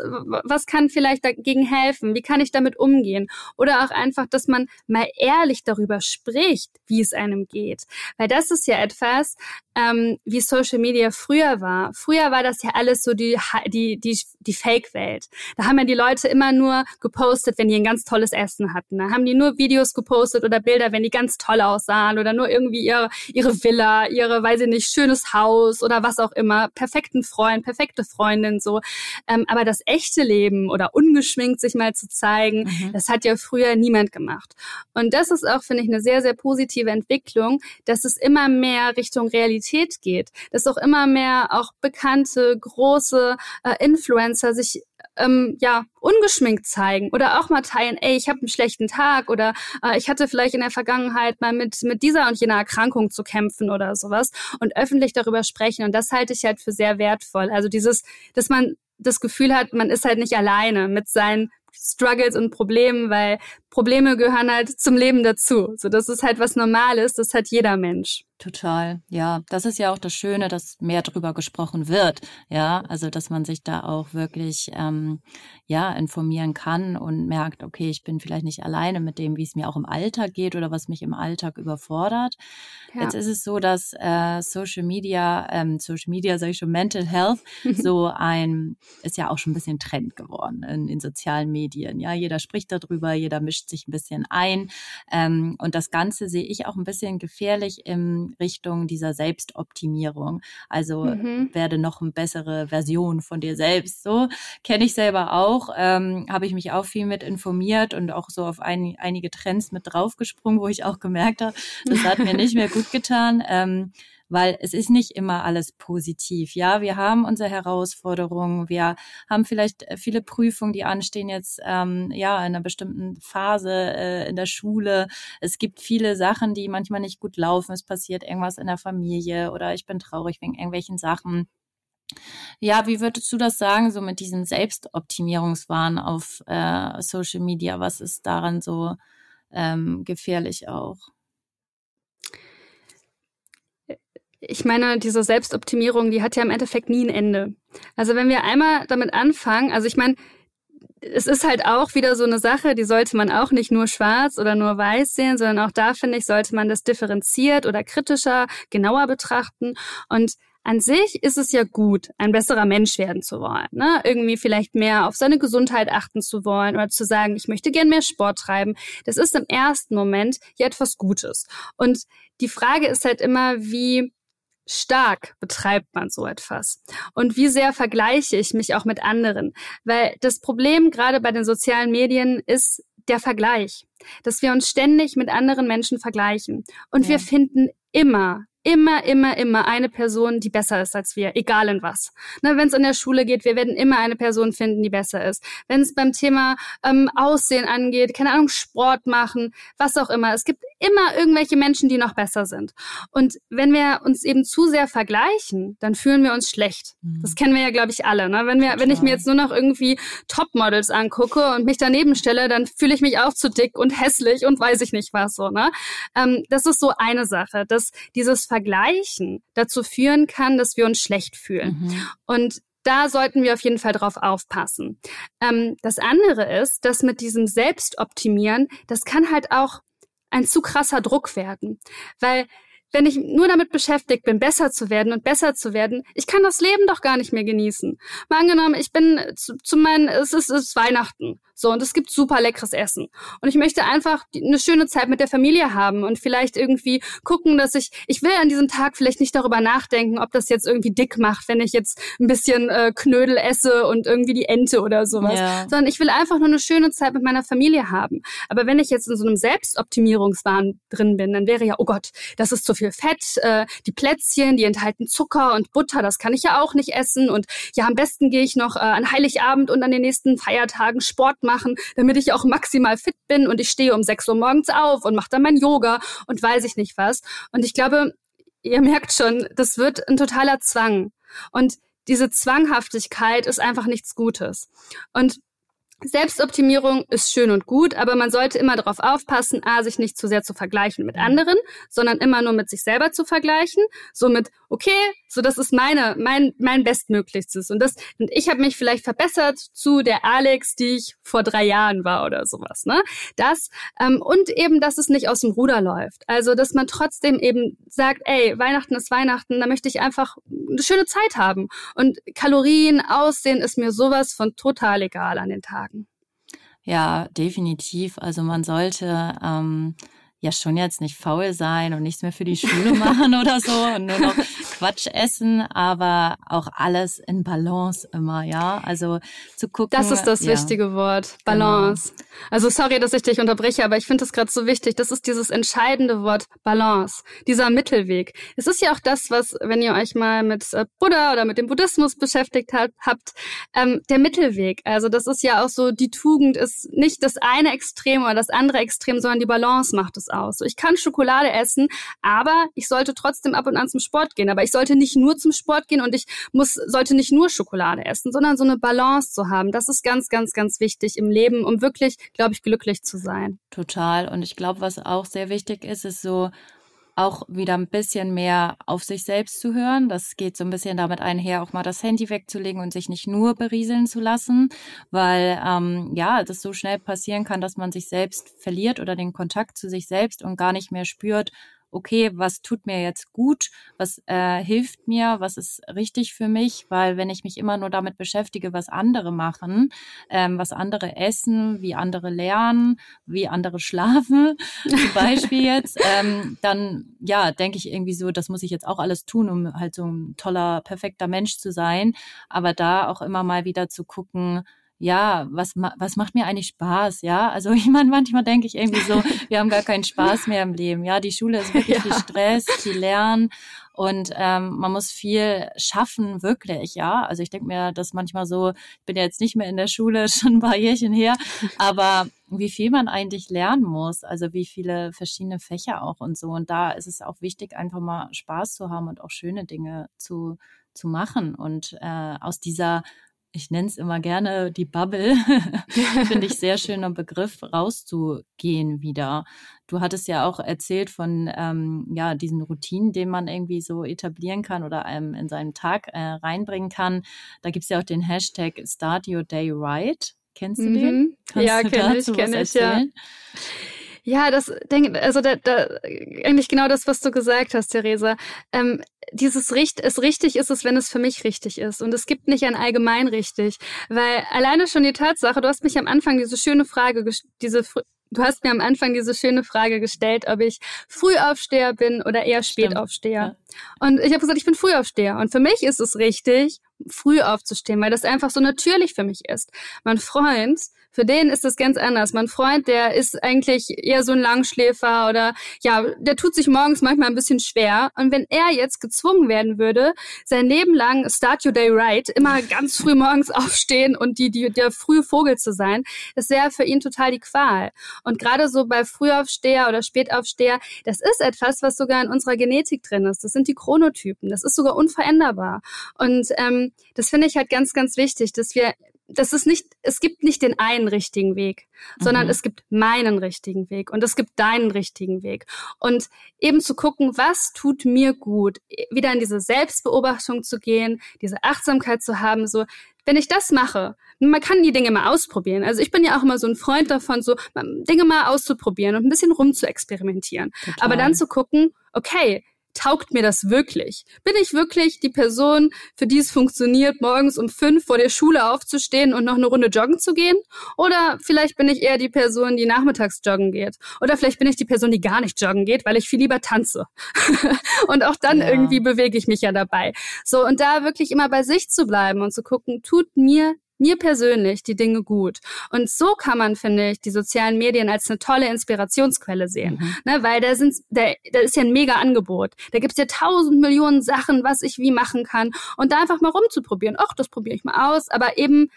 was kann vielleicht dagegen helfen? Wie kann ich damit umgehen? Oder auch einfach, dass man mal ehrlich darüber spricht, wie es einem geht. Weil das ist ja etwas, ähm, wie Social Media früher war. Früher war das ja alles so die, die, die, die Fake-Welt. Da haben ja die Leute immer nur gepostet, wenn die ein ganz tolles Essen hatten. Da haben die nur Videos gepostet oder Bilder, wenn die ganz toll aussahen oder nur irgendwie ihre, ihre Villa, ihre, weiß ich nicht, schönes Haus oder was auch immer. Perfekten Freund, perfekte Freundin, so. Ähm, aber das echte Leben oder ungeschminkt sich mal zu zeigen, mhm. das hat ja früher niemand gemacht. Und das ist auch, finde ich, eine sehr, sehr positive Entwicklung, dass es immer mehr Richtung Realität geht, dass auch immer mehr auch bekannte, große äh, Influencer sich ähm, ja ungeschminkt zeigen oder auch mal teilen, ey, ich habe einen schlechten Tag oder äh, ich hatte vielleicht in der Vergangenheit mal mit mit dieser und jener Erkrankung zu kämpfen oder sowas und öffentlich darüber sprechen und das halte ich halt für sehr wertvoll. Also dieses, dass man das Gefühl hat, man ist halt nicht alleine mit seinen Struggles und Problemen, weil Probleme gehören halt zum Leben dazu. So, das ist halt was Normales, das hat jeder Mensch. Total, ja. Das ist ja auch das Schöne, dass mehr drüber gesprochen wird. Ja, also dass man sich da auch wirklich ähm, ja informieren kann und merkt, okay, ich bin vielleicht nicht alleine mit dem, wie es mir auch im Alltag geht oder was mich im Alltag überfordert. Ja. Jetzt ist es so, dass äh, Social Media, ähm, Social Media, sage ich schon, Mental Health, so ein ist ja auch schon ein bisschen Trend geworden in, in sozialen Medien. Ja, jeder spricht darüber, jeder mischt sich ein bisschen ein ähm, und das Ganze sehe ich auch ein bisschen gefährlich im Richtung dieser Selbstoptimierung. Also mhm. werde noch eine bessere Version von dir selbst. So kenne ich selber auch, ähm, habe ich mich auch viel mit informiert und auch so auf ein, einige Trends mit draufgesprungen, wo ich auch gemerkt habe, das hat mir nicht mehr gut getan. Ähm, weil es ist nicht immer alles positiv. Ja, wir haben unsere Herausforderungen, wir haben vielleicht äh, viele Prüfungen, die anstehen jetzt ähm, ja in einer bestimmten Phase äh, in der Schule. Es gibt viele Sachen, die manchmal nicht gut laufen. Es passiert irgendwas in der Familie oder ich bin traurig wegen irgendwelchen Sachen. Ja, wie würdest du das sagen, so mit diesem Selbstoptimierungswahn auf äh, Social Media? Was ist daran so ähm, gefährlich auch? Ich meine, diese Selbstoptimierung, die hat ja im Endeffekt nie ein Ende. Also wenn wir einmal damit anfangen, also ich meine, es ist halt auch wieder so eine Sache, die sollte man auch nicht nur schwarz oder nur weiß sehen, sondern auch da finde ich, sollte man das differenziert oder kritischer, genauer betrachten. Und an sich ist es ja gut, ein besserer Mensch werden zu wollen, ne? irgendwie vielleicht mehr auf seine Gesundheit achten zu wollen oder zu sagen, ich möchte gern mehr Sport treiben. Das ist im ersten Moment ja etwas Gutes. Und die Frage ist halt immer, wie stark betreibt man so etwas? Und wie sehr vergleiche ich mich auch mit anderen? Weil das Problem gerade bei den sozialen Medien ist der Vergleich, dass wir uns ständig mit anderen Menschen vergleichen. Und ja. wir finden immer immer, immer, immer eine Person, die besser ist als wir, egal in was. Ne, Wenn es in der Schule geht, wir werden immer eine Person finden, die besser ist. Wenn es beim Thema ähm, Aussehen angeht, keine Ahnung, Sport machen, was auch immer. Es gibt immer irgendwelche Menschen, die noch besser sind. Und wenn wir uns eben zu sehr vergleichen, dann fühlen wir uns schlecht. Mhm. Das kennen wir ja, glaube ich, alle. Ne? Wenn, wir, wenn ich mir jetzt nur noch irgendwie Topmodels angucke und mich daneben stelle, dann fühle ich mich auch zu dick und hässlich und weiß ich nicht was so. Ne? Ähm, das ist so eine Sache, dass dieses Vergleichen dazu führen kann, dass wir uns schlecht fühlen. Mhm. Und da sollten wir auf jeden Fall drauf aufpassen. Ähm, das andere ist, dass mit diesem Selbstoptimieren, das kann halt auch ein zu krasser Druck werden. Weil wenn ich nur damit beschäftigt bin, besser zu werden und besser zu werden, ich kann das Leben doch gar nicht mehr genießen. Mal angenommen, ich bin zu, zu meinen, es ist, es ist Weihnachten. So, und es gibt super leckeres Essen. Und ich möchte einfach eine schöne Zeit mit der Familie haben und vielleicht irgendwie gucken, dass ich, ich will an diesem Tag vielleicht nicht darüber nachdenken, ob das jetzt irgendwie dick macht, wenn ich jetzt ein bisschen äh, Knödel esse und irgendwie die Ente oder sowas. Ja. Sondern ich will einfach nur eine schöne Zeit mit meiner Familie haben. Aber wenn ich jetzt in so einem Selbstoptimierungswahn drin bin, dann wäre ja, oh Gott, das ist zu viel Fett, äh, die Plätzchen, die enthalten Zucker und Butter, das kann ich ja auch nicht essen. Und ja, am besten gehe ich noch äh, an Heiligabend und an den nächsten Feiertagen Sport machen machen, damit ich auch maximal fit bin und ich stehe um 6 Uhr morgens auf und mache dann mein Yoga und weiß ich nicht was. Und ich glaube, ihr merkt schon, das wird ein totaler Zwang. Und diese Zwanghaftigkeit ist einfach nichts Gutes. Und Selbstoptimierung ist schön und gut, aber man sollte immer darauf aufpassen, a, sich nicht zu sehr zu vergleichen mit anderen, sondern immer nur mit sich selber zu vergleichen. Somit, okay, so das ist meine, mein, mein Bestmöglichstes. Und das, und ich habe mich vielleicht verbessert zu der Alex, die ich vor drei Jahren war oder sowas. Ne? Das, ähm, und eben, dass es nicht aus dem Ruder läuft. Also, dass man trotzdem eben sagt, ey, Weihnachten ist Weihnachten, da möchte ich einfach eine schöne Zeit haben. Und Kalorien, Aussehen ist mir sowas von total egal an den Tagen. Ja, definitiv. Also man sollte ähm, ja schon jetzt nicht faul sein und nichts mehr für die Schule machen oder so und nur noch Quatsch essen, aber auch alles in Balance immer, ja. Also zu gucken. Das ist das ja. wichtige Wort. Balance. Genau. Also sorry, dass ich dich unterbreche, aber ich finde das gerade so wichtig. Das ist dieses entscheidende Wort Balance. Dieser Mittelweg. Es ist ja auch das, was, wenn ihr euch mal mit äh, Buddha oder mit dem Buddhismus beschäftigt habt, habt ähm, der Mittelweg. Also das ist ja auch so, die Tugend ist nicht das eine Extrem oder das andere Extrem, sondern die Balance macht es aus. So, ich kann Schokolade essen, aber ich sollte trotzdem ab und an zum Sport gehen. Aber ich sollte nicht nur zum Sport gehen und ich muss, sollte nicht nur Schokolade essen, sondern so eine Balance zu haben. Das ist ganz, ganz, ganz wichtig im Leben, um wirklich, glaube ich, glücklich zu sein. Total. Und ich glaube, was auch sehr wichtig ist, ist so, auch wieder ein bisschen mehr auf sich selbst zu hören. Das geht so ein bisschen damit einher, auch mal das Handy wegzulegen und sich nicht nur berieseln zu lassen, weil ähm, ja, das so schnell passieren kann, dass man sich selbst verliert oder den Kontakt zu sich selbst und gar nicht mehr spürt, okay, was tut mir jetzt gut, was äh, hilft mir, was ist richtig für mich, weil wenn ich mich immer nur damit beschäftige, was andere machen, ähm, was andere essen, wie andere lernen, wie andere schlafen, zum Beispiel jetzt, ähm, dann ja, denke ich irgendwie so, das muss ich jetzt auch alles tun, um halt so ein toller, perfekter Mensch zu sein. Aber da auch immer mal wieder zu gucken, ja, was, was macht mir eigentlich Spaß, ja? Also ich meine, manchmal denke ich irgendwie so, wir haben gar keinen Spaß mehr im Leben, ja? Die Schule ist wirklich ja. viel Stress, viel Lernen und ähm, man muss viel schaffen, wirklich, ja? Also ich denke mir das manchmal so, ich bin ja jetzt nicht mehr in der Schule, schon ein paar Jährchen her, aber wie viel man eigentlich lernen muss, also wie viele verschiedene Fächer auch und so. Und da ist es auch wichtig, einfach mal Spaß zu haben und auch schöne Dinge zu zu machen und äh, aus dieser ich nenne es immer gerne die Bubble, finde ich sehr schöner Begriff, rauszugehen wieder. Du hattest ja auch erzählt von ähm, ja diesen Routinen, den man irgendwie so etablieren kann oder ähm, in seinen Tag äh, reinbringen kann. Da gibt's ja auch den Hashtag Start Your Day Right. Kennst du mhm. den? Kannst ja, kenne ich, kenne ich, ja. Ja, das denke also da, da, eigentlich genau das, was du gesagt hast, Theresa. Ähm, dieses Richt, es richtig ist es, wenn es für mich richtig ist. Und es gibt nicht ein allgemein richtig. Weil alleine schon die Tatsache, du hast mich am Anfang diese schöne Frage, diese Du hast mir am Anfang diese schöne Frage gestellt, ob ich Frühaufsteher bin oder eher Spätaufsteher. Ja. Und ich habe gesagt, ich bin Frühaufsteher. Und für mich ist es richtig, früh aufzustehen, weil das einfach so natürlich für mich ist. Mein Freund für den ist das ganz anders. Mein Freund, der ist eigentlich eher so ein Langschläfer oder ja, der tut sich morgens manchmal ein bisschen schwer. Und wenn er jetzt gezwungen werden würde, sein Leben lang Start Your Day Right, immer ganz früh morgens aufstehen und die, die, der frühe Vogel zu sein, das wäre für ihn total die Qual. Und gerade so bei Frühaufsteher oder Spätaufsteher, das ist etwas, was sogar in unserer Genetik drin ist. Das sind die Chronotypen. Das ist sogar unveränderbar. Und ähm, das finde ich halt ganz, ganz wichtig, dass wir das ist nicht, es gibt nicht den einen richtigen Weg, sondern mhm. es gibt meinen richtigen Weg und es gibt deinen richtigen Weg. Und eben zu gucken, was tut mir gut, wieder in diese Selbstbeobachtung zu gehen, diese Achtsamkeit zu haben, so, wenn ich das mache, man kann die Dinge mal ausprobieren. Also ich bin ja auch immer so ein Freund davon, so Dinge mal auszuprobieren und ein bisschen rumzuexperimentieren. Aber dann zu gucken, okay, taugt mir das wirklich? Bin ich wirklich die Person, für die es funktioniert, morgens um fünf vor der Schule aufzustehen und noch eine Runde joggen zu gehen? Oder vielleicht bin ich eher die Person, die nachmittags joggen geht? Oder vielleicht bin ich die Person, die gar nicht joggen geht, weil ich viel lieber tanze. und auch dann ja. irgendwie bewege ich mich ja dabei. So, und da wirklich immer bei sich zu bleiben und zu gucken, tut mir mir persönlich die Dinge gut. Und so kann man, finde ich, die sozialen Medien als eine tolle Inspirationsquelle sehen. Mhm. Ne, weil da sind, da, da ist ja ein mega Angebot. Da gibt's ja tausend Millionen Sachen, was ich wie machen kann. Und da einfach mal rumzuprobieren. Ach, das probiere ich mal aus. Aber eben,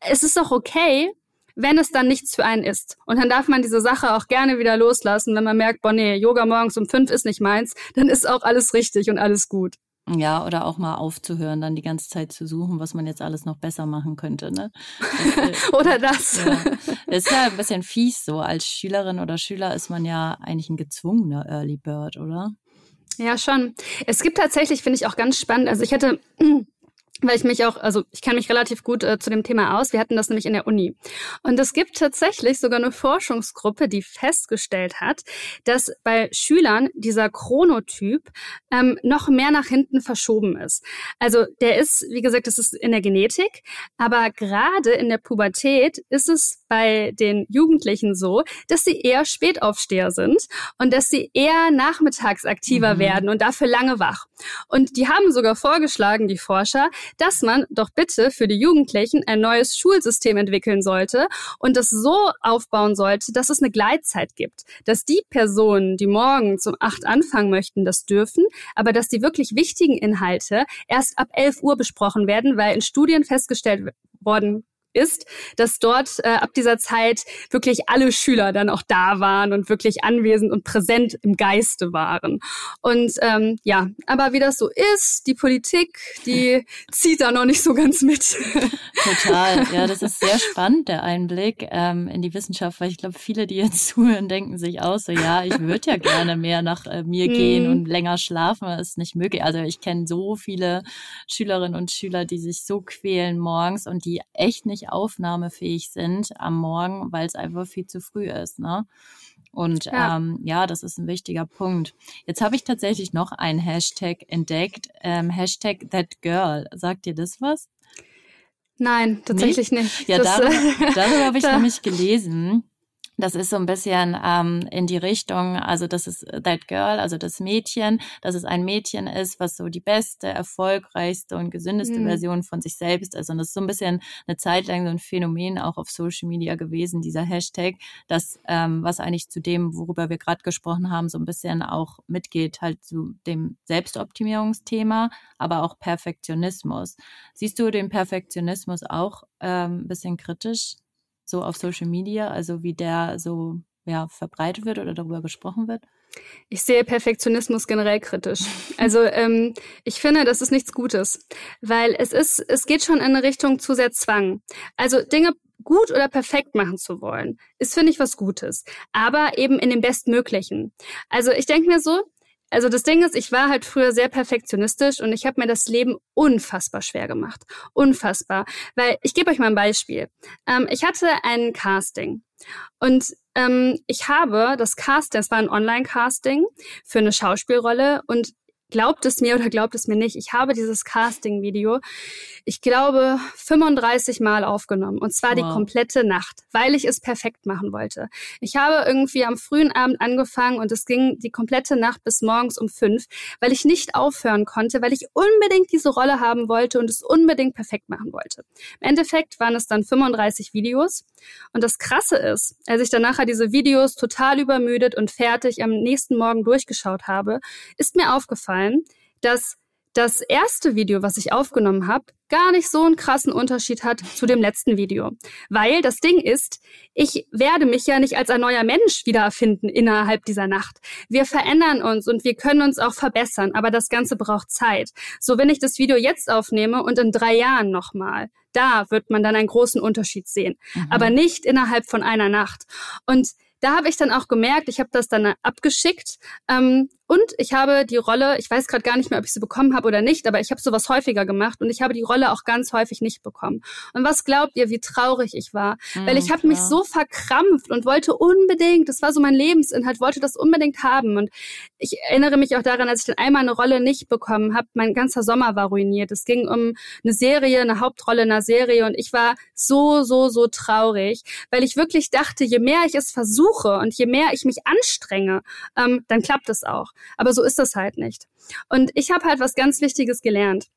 es ist doch okay, wenn es dann nichts für einen ist. Und dann darf man diese Sache auch gerne wieder loslassen, wenn man merkt, boah, nee, Yoga morgens um fünf ist nicht meins, dann ist auch alles richtig und alles gut. Ja, oder auch mal aufzuhören, dann die ganze Zeit zu suchen, was man jetzt alles noch besser machen könnte. Ne? Das, äh, oder das. Ja. Das ist ja ein bisschen fies so. Als Schülerin oder Schüler ist man ja eigentlich ein gezwungener Early Bird, oder? Ja, schon. Es gibt tatsächlich, finde ich auch ganz spannend. Also ich hatte weil ich mich auch, also ich kenne mich relativ gut äh, zu dem Thema aus. Wir hatten das nämlich in der Uni. Und es gibt tatsächlich sogar eine Forschungsgruppe, die festgestellt hat, dass bei Schülern dieser Chronotyp ähm, noch mehr nach hinten verschoben ist. Also der ist, wie gesagt, das ist in der Genetik, aber gerade in der Pubertät ist es bei den Jugendlichen so, dass sie eher Spätaufsteher sind und dass sie eher nachmittags aktiver mhm. werden und dafür lange wach. Und die haben sogar vorgeschlagen, die Forscher, dass man doch bitte für die Jugendlichen ein neues Schulsystem entwickeln sollte und das so aufbauen sollte, dass es eine Gleitzeit gibt. Dass die Personen, die morgen um acht anfangen möchten, das dürfen, aber dass die wirklich wichtigen Inhalte erst ab elf Uhr besprochen werden, weil in Studien festgestellt worden ist, dass dort äh, ab dieser Zeit wirklich alle Schüler dann auch da waren und wirklich anwesend und präsent im Geiste waren. Und ähm, ja, aber wie das so ist, die Politik, die zieht da noch nicht so ganz mit. Total, ja, das ist sehr spannend, der Einblick ähm, in die Wissenschaft, weil ich glaube, viele, die jetzt zuhören, denken sich aus, so ja, ich würde ja gerne mehr nach äh, mir gehen mhm. und länger schlafen, ist nicht möglich. Also ich kenne so viele Schülerinnen und Schüler, die sich so quälen morgens und die echt nicht aufnahmefähig sind am Morgen, weil es einfach viel zu früh ist. Ne? Und ja. Ähm, ja, das ist ein wichtiger Punkt. Jetzt habe ich tatsächlich noch einen Hashtag entdeckt, ähm, Hashtag ThatGirl. Sagt dir das was? Nein, tatsächlich nicht. nicht. Ja, das, darüber, darüber habe ich nämlich gelesen. Das ist so ein bisschen ähm, in die Richtung, also das ist That Girl, also das Mädchen, dass es ein Mädchen ist, was so die beste, erfolgreichste und gesündeste mhm. Version von sich selbst ist. Und das ist so ein bisschen eine Zeit lang so ein Phänomen auch auf Social Media gewesen, dieser Hashtag, das, ähm, was eigentlich zu dem, worüber wir gerade gesprochen haben, so ein bisschen auch mitgeht, halt zu dem Selbstoptimierungsthema, aber auch Perfektionismus. Siehst du den Perfektionismus auch ähm, ein bisschen kritisch? So auf Social Media, also wie der so ja, verbreitet wird oder darüber gesprochen wird? Ich sehe Perfektionismus generell kritisch. Also ähm, ich finde, das ist nichts Gutes, weil es ist, es geht schon in eine Richtung zu sehr Zwang. Also Dinge gut oder perfekt machen zu wollen, ist finde ich was Gutes, aber eben in dem Bestmöglichen. Also ich denke mir so, also das Ding ist, ich war halt früher sehr perfektionistisch und ich habe mir das Leben unfassbar schwer gemacht. Unfassbar. Weil ich gebe euch mal ein Beispiel. Ähm, ich hatte ein Casting und ähm, ich habe das Casting, es war ein Online-Casting für eine Schauspielrolle und glaubt es mir oder glaubt es mir nicht, ich habe dieses Casting-Video, ich glaube, 35 Mal aufgenommen. Und zwar wow. die komplette Nacht, weil ich es perfekt machen wollte. Ich habe irgendwie am frühen Abend angefangen und es ging die komplette Nacht bis morgens um fünf, weil ich nicht aufhören konnte, weil ich unbedingt diese Rolle haben wollte und es unbedingt perfekt machen wollte. Im Endeffekt waren es dann 35 Videos. Und das Krasse ist, als ich dann nachher diese Videos total übermüdet und fertig am nächsten Morgen durchgeschaut habe, ist mir aufgefallen, aufgefallen, dass das erste Video, was ich aufgenommen habe, gar nicht so einen krassen Unterschied hat zu dem letzten Video. Weil das Ding ist, ich werde mich ja nicht als ein neuer Mensch wiedererfinden innerhalb dieser Nacht. Wir verändern uns und wir können uns auch verbessern, aber das Ganze braucht Zeit. So, wenn ich das Video jetzt aufnehme und in drei Jahren nochmal, da wird man dann einen großen Unterschied sehen. Mhm. Aber nicht innerhalb von einer Nacht. Und da habe ich dann auch gemerkt, ich habe das dann abgeschickt ähm, und ich habe die Rolle, ich weiß gerade gar nicht mehr, ob ich sie bekommen habe oder nicht, aber ich habe sowas häufiger gemacht und ich habe die Rolle auch ganz häufig nicht bekommen. Und was glaubt ihr, wie traurig ich war? Mhm, Weil ich habe mich so verkrampft und wollte unbedingt, das war so mein Lebensinhalt, wollte das unbedingt haben. Und ich erinnere mich auch daran, als ich dann einmal eine Rolle nicht bekommen habe, mein ganzer Sommer war ruiniert. Es ging um eine Serie, eine Hauptrolle in einer Serie und ich war so, so, so traurig, weil ich wirklich dachte, je mehr ich es versuche und je mehr ich mich anstrenge, ähm, dann klappt es auch. Aber so ist das halt nicht. Und ich habe halt was ganz Wichtiges gelernt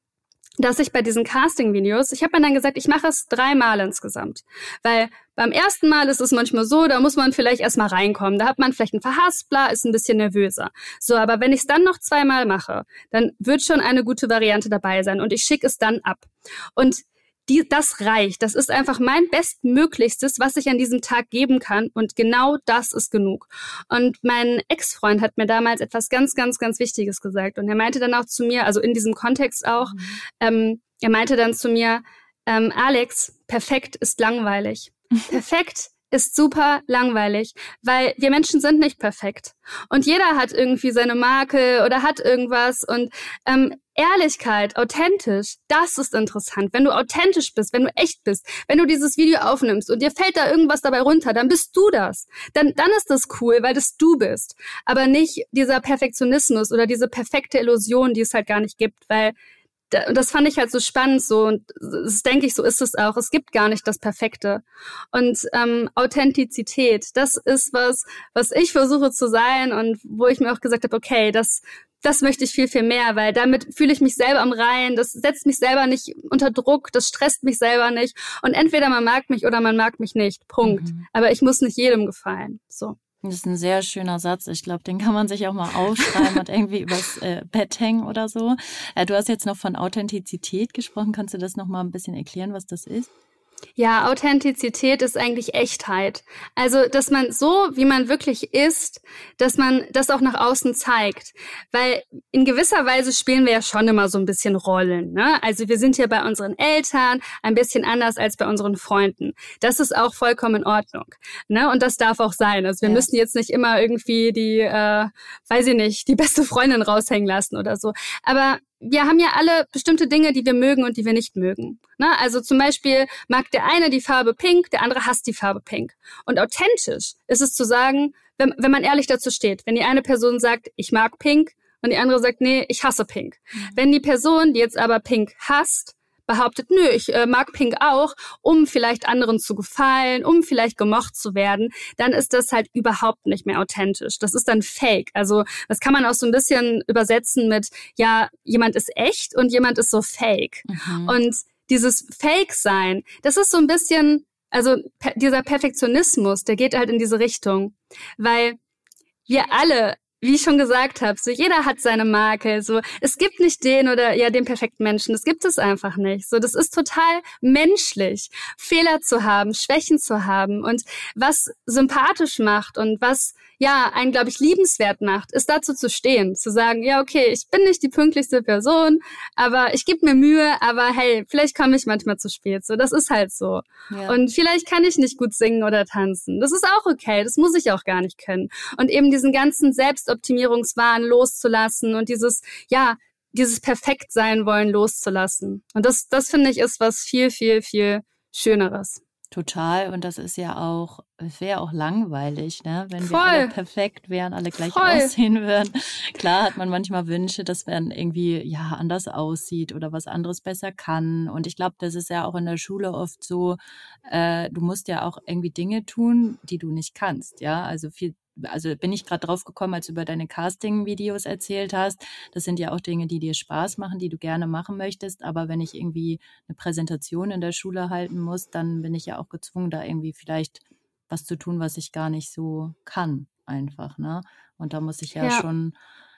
dass ich bei diesen Casting-Videos, ich habe mir dann gesagt, ich mache es dreimal insgesamt. Weil beim ersten Mal ist es manchmal so, da muss man vielleicht erstmal reinkommen. Da hat man vielleicht einen Verhaspler, ist ein bisschen nervöser. So, aber wenn ich es dann noch zweimal mache, dann wird schon eine gute Variante dabei sein und ich schicke es dann ab. Und die, das reicht. Das ist einfach mein Bestmöglichstes, was ich an diesem Tag geben kann. Und genau das ist genug. Und mein Ex-Freund hat mir damals etwas ganz, ganz, ganz Wichtiges gesagt. Und er meinte dann auch zu mir, also in diesem Kontext auch, mhm. ähm, er meinte dann zu mir, ähm, Alex, perfekt ist langweilig. Perfekt ist super langweilig, weil wir Menschen sind nicht perfekt. Und jeder hat irgendwie seine Marke oder hat irgendwas. Und ähm, Ehrlichkeit, authentisch, das ist interessant. Wenn du authentisch bist, wenn du echt bist, wenn du dieses Video aufnimmst und dir fällt da irgendwas dabei runter, dann bist du das. Dann, dann ist das cool, weil das du bist. Aber nicht dieser Perfektionismus oder diese perfekte Illusion, die es halt gar nicht gibt, weil das fand ich halt so spannend so und das denke ich, so ist es auch. Es gibt gar nicht das Perfekte. Und ähm, Authentizität, das ist was, was ich versuche zu sein und wo ich mir auch gesagt habe, okay, das, das möchte ich viel, viel mehr, weil damit fühle ich mich selber am Reihen, das setzt mich selber nicht unter Druck, das stresst mich selber nicht. Und entweder man mag mich oder man mag mich nicht. Punkt. Mhm. Aber ich muss nicht jedem gefallen. So. Das ist ein sehr schöner Satz. Ich glaube, den kann man sich auch mal aufschreiben und irgendwie übers äh, Bett hängen oder so. Äh, du hast jetzt noch von Authentizität gesprochen. Kannst du das noch mal ein bisschen erklären, was das ist? Ja, Authentizität ist eigentlich Echtheit. Also, dass man so, wie man wirklich ist, dass man das auch nach außen zeigt. Weil in gewisser Weise spielen wir ja schon immer so ein bisschen Rollen. Ne? Also wir sind ja bei unseren Eltern ein bisschen anders als bei unseren Freunden. Das ist auch vollkommen in Ordnung. Ne? Und das darf auch sein. Also wir ja. müssen jetzt nicht immer irgendwie die, äh, weiß ich nicht, die beste Freundin raushängen lassen oder so. Aber wir haben ja alle bestimmte Dinge, die wir mögen und die wir nicht mögen. Ne? Also zum Beispiel mag der eine die Farbe Pink, der andere hasst die Farbe Pink. Und authentisch ist es zu sagen, wenn, wenn man ehrlich dazu steht, wenn die eine Person sagt, ich mag Pink und die andere sagt, nee, ich hasse Pink. Mhm. Wenn die Person, die jetzt aber Pink hasst, behauptet, nö, ich äh, mag Pink auch, um vielleicht anderen zu gefallen, um vielleicht gemocht zu werden, dann ist das halt überhaupt nicht mehr authentisch. Das ist dann fake. Also das kann man auch so ein bisschen übersetzen mit, ja, jemand ist echt und jemand ist so fake. Mhm. Und dieses Fake-Sein, das ist so ein bisschen, also per dieser Perfektionismus, der geht halt in diese Richtung, weil wir alle wie ich schon gesagt habe, so jeder hat seine Marke. So es gibt nicht den oder ja den perfekten Menschen. Das gibt es einfach nicht. So das ist total menschlich, Fehler zu haben, Schwächen zu haben und was sympathisch macht und was ja, einen, glaube ich, liebenswert macht, ist dazu zu stehen, zu sagen, ja, okay, ich bin nicht die pünktlichste Person, aber ich gebe mir Mühe, aber hey, vielleicht komme ich manchmal zu spät. So, das ist halt so. Ja. Und vielleicht kann ich nicht gut singen oder tanzen. Das ist auch okay, das muss ich auch gar nicht können. Und eben diesen ganzen Selbstoptimierungswahn loszulassen und dieses, ja, dieses perfekt sein wollen loszulassen. Und das, das finde ich ist was viel, viel, viel Schöneres. Total. Und das ist ja auch, es wäre auch langweilig, ne? Wenn Voll. wir alle perfekt wären, alle gleich Voll. aussehen würden. Klar hat man manchmal Wünsche, dass man irgendwie ja anders aussieht oder was anderes besser kann. Und ich glaube, das ist ja auch in der Schule oft so, äh, du musst ja auch irgendwie Dinge tun, die du nicht kannst, ja. Also viel also bin ich gerade drauf gekommen, als du über deine Casting-Videos erzählt hast. Das sind ja auch Dinge, die dir Spaß machen, die du gerne machen möchtest. Aber wenn ich irgendwie eine Präsentation in der Schule halten muss, dann bin ich ja auch gezwungen, da irgendwie vielleicht was zu tun, was ich gar nicht so kann, einfach. Ne? Und da muss ich ja, ja. schon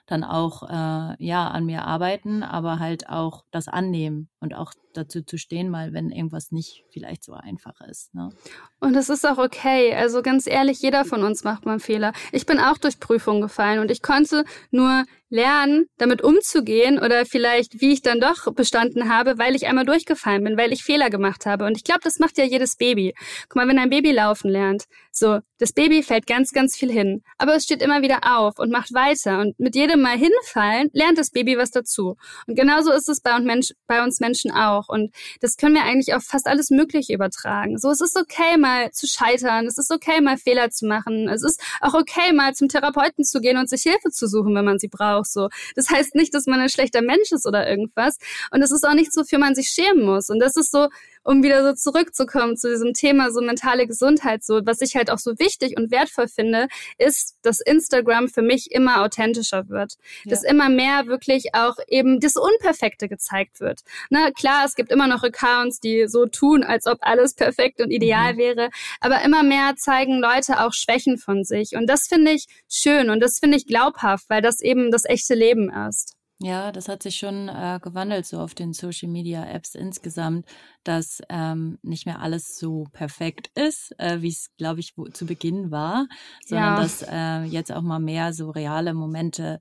dann auch äh, ja an mir arbeiten, aber halt auch das annehmen und auch dazu zu stehen, mal wenn irgendwas nicht vielleicht so einfach ist. Ne? Und es ist auch okay. Also ganz ehrlich, jeder von uns macht mal einen Fehler. Ich bin auch durch Prüfungen gefallen und ich konnte nur lernen, damit umzugehen oder vielleicht, wie ich dann doch bestanden habe, weil ich einmal durchgefallen bin, weil ich Fehler gemacht habe. Und ich glaube, das macht ja jedes Baby. Guck mal, wenn ein Baby laufen lernt, so, das Baby fällt ganz, ganz viel hin, aber es steht immer wieder auf und macht weiter. Und mit jedem Mal hinfallen, lernt das Baby was dazu. Und genauso ist es bei uns, Mensch, bei uns Menschen auch. Und das können wir eigentlich auf fast alles Mögliche übertragen. So, es ist okay, mal zu scheitern. Es ist okay, mal Fehler zu machen. Es ist auch okay, mal zum Therapeuten zu gehen und sich Hilfe zu suchen, wenn man sie braucht. So, das heißt nicht, dass man ein schlechter Mensch ist oder irgendwas. Und es ist auch nichts, wofür man sich schämen muss. Und das ist so, um wieder so zurückzukommen zu diesem Thema so mentale Gesundheit, so was ich halt auch so wichtig und wertvoll finde, ist, dass Instagram für mich immer authentischer wird, ja. dass immer mehr wirklich auch eben das Unperfekte gezeigt wird. Na klar, es gibt immer noch Accounts, die so tun, als ob alles perfekt und ideal mhm. wäre, aber immer mehr zeigen Leute auch Schwächen von sich und das finde ich schön und das finde ich glaubhaft, weil das eben das echte Leben ist. Ja, das hat sich schon äh, gewandelt so auf den Social Media Apps insgesamt, dass ähm, nicht mehr alles so perfekt ist, äh, wie es, glaube ich, wo, zu Beginn war, sondern ja. dass äh, jetzt auch mal mehr so reale Momente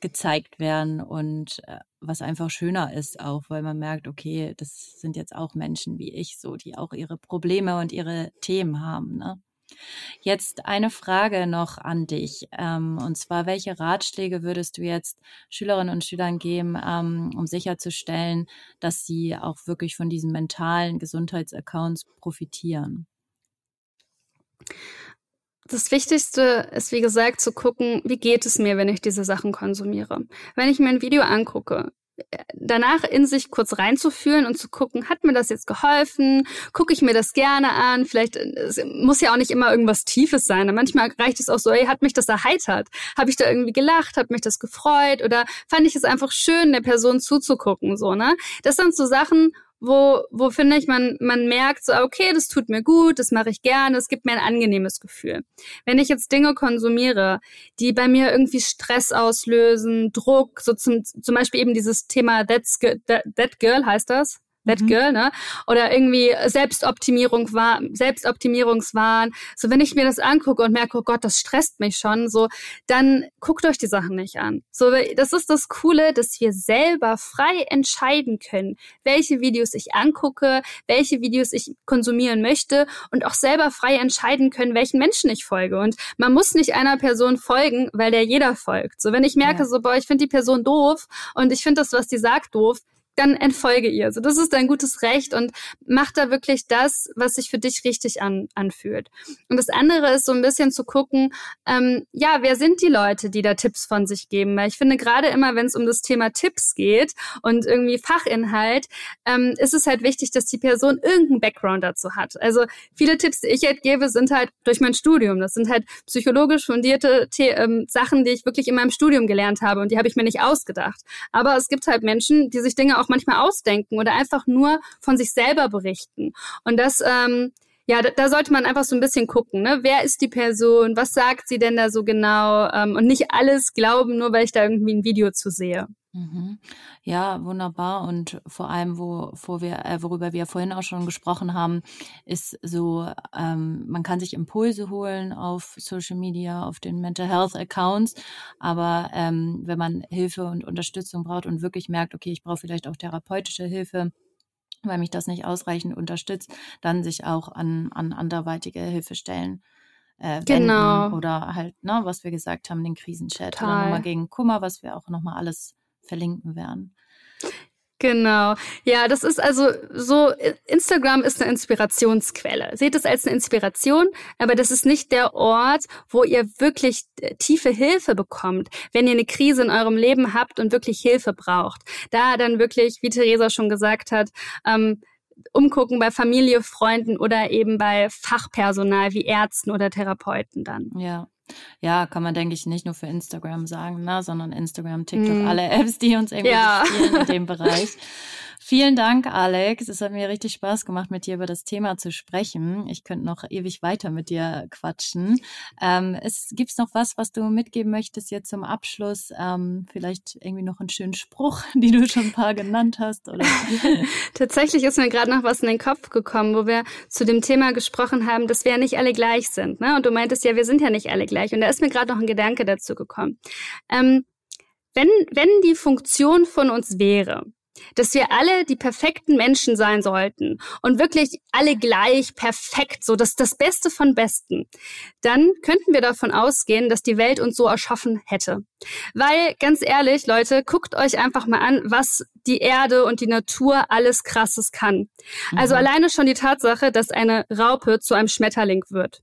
gezeigt werden und äh, was einfach schöner ist auch, weil man merkt, okay, das sind jetzt auch Menschen wie ich, so die auch ihre Probleme und ihre Themen haben. Ne? Jetzt eine Frage noch an dich. Ähm, und zwar, welche Ratschläge würdest du jetzt Schülerinnen und Schülern geben, ähm, um sicherzustellen, dass sie auch wirklich von diesen mentalen Gesundheitsaccounts profitieren? Das Wichtigste ist, wie gesagt, zu gucken, wie geht es mir, wenn ich diese Sachen konsumiere. Wenn ich mir ein Video angucke, danach in sich kurz reinzufühlen und zu gucken, hat mir das jetzt geholfen? Gucke ich mir das gerne an? Vielleicht es muss ja auch nicht immer irgendwas Tiefes sein. Manchmal reicht es auch so, ey, hat mich das erheitert? Habe ich da irgendwie gelacht? Hat mich das gefreut? Oder fand ich es einfach schön, der Person zuzugucken? So, ne? Das sind so Sachen, wo, wo finde ich, man, man merkt so, okay, das tut mir gut, das mache ich gerne, es gibt mir ein angenehmes Gefühl. Wenn ich jetzt Dinge konsumiere, die bei mir irgendwie Stress auslösen, Druck, so zum, zum Beispiel eben dieses Thema That's, that, that Girl heißt das, That mhm. Girl, ne? Oder irgendwie Selbstoptimierung war, Selbstoptimierungswahn. So, wenn ich mir das angucke und merke, oh Gott, das stresst mich schon, so, dann guckt euch die Sachen nicht an. So, das ist das Coole, dass wir selber frei entscheiden können, welche Videos ich angucke, welche Videos ich konsumieren möchte und auch selber frei entscheiden können, welchen Menschen ich folge. Und man muss nicht einer Person folgen, weil der jeder folgt. So, wenn ich merke, ja. so, boah, ich finde die Person doof und ich finde das, was die sagt, doof, dann entfolge ihr. Also das ist dein gutes Recht und mach da wirklich das, was sich für dich richtig an, anfühlt. Und das andere ist so ein bisschen zu gucken, ähm, ja, wer sind die Leute, die da Tipps von sich geben? Weil ich finde gerade immer, wenn es um das Thema Tipps geht und irgendwie Fachinhalt, ähm, ist es halt wichtig, dass die Person irgendeinen Background dazu hat. Also viele Tipps, die ich halt gebe, sind halt durch mein Studium. Das sind halt psychologisch fundierte The ähm, Sachen, die ich wirklich in meinem Studium gelernt habe und die habe ich mir nicht ausgedacht. Aber es gibt halt Menschen, die sich Dinge auch manchmal ausdenken oder einfach nur von sich selber berichten. Und das, ähm, ja, da, da sollte man einfach so ein bisschen gucken, ne? Wer ist die Person? Was sagt sie denn da so genau? Ähm, und nicht alles glauben, nur weil ich da irgendwie ein Video zu sehe. Mhm. Ja, wunderbar. Und vor allem, wo, wo wir, äh, worüber wir vorhin auch schon gesprochen haben, ist so, ähm, man kann sich Impulse holen auf Social Media, auf den Mental Health Accounts. Aber ähm, wenn man Hilfe und Unterstützung braucht und wirklich merkt, okay, ich brauche vielleicht auch therapeutische Hilfe, weil mich das nicht ausreichend unterstützt, dann sich auch an, an anderweitige Hilfestellen äh, genau. oder halt, ne, was wir gesagt haben, den Krisenchat Total. oder nochmal gegen Kummer, was wir auch nochmal alles verlinken werden. Genau. Ja, das ist also so, Instagram ist eine Inspirationsquelle. Seht es als eine Inspiration, aber das ist nicht der Ort, wo ihr wirklich äh, tiefe Hilfe bekommt, wenn ihr eine Krise in eurem Leben habt und wirklich Hilfe braucht. Da dann wirklich, wie Theresa schon gesagt hat, ähm, umgucken bei Familie, Freunden oder eben bei Fachpersonal wie Ärzten oder Therapeuten dann. Ja. Ja, kann man, denke ich, nicht nur für Instagram sagen, ne, sondern Instagram, TikTok, mm. alle Apps, die uns irgendwie ja. in dem Bereich. Vielen Dank, Alex. Es hat mir richtig Spaß gemacht, mit dir über das Thema zu sprechen. Ich könnte noch ewig weiter mit dir quatschen. Ähm, es gibt's noch was, was du mitgeben möchtest jetzt zum Abschluss? Ähm, vielleicht irgendwie noch einen schönen Spruch, den du schon ein paar genannt hast, oder? Tatsächlich ist mir gerade noch was in den Kopf gekommen, wo wir zu dem Thema gesprochen haben, dass wir ja nicht alle gleich sind. Ne? Und du meintest ja, wir sind ja nicht alle gleich. Und da ist mir gerade noch ein Gedanke dazu gekommen. Ähm, wenn, wenn die Funktion von uns wäre, dass wir alle die perfekten Menschen sein sollten und wirklich alle gleich perfekt, so das das Beste von Besten, dann könnten wir davon ausgehen, dass die Welt uns so erschaffen hätte. Weil ganz ehrlich, Leute, guckt euch einfach mal an, was die Erde und die Natur alles krasses kann. Also mhm. alleine schon die Tatsache, dass eine Raupe zu einem Schmetterling wird.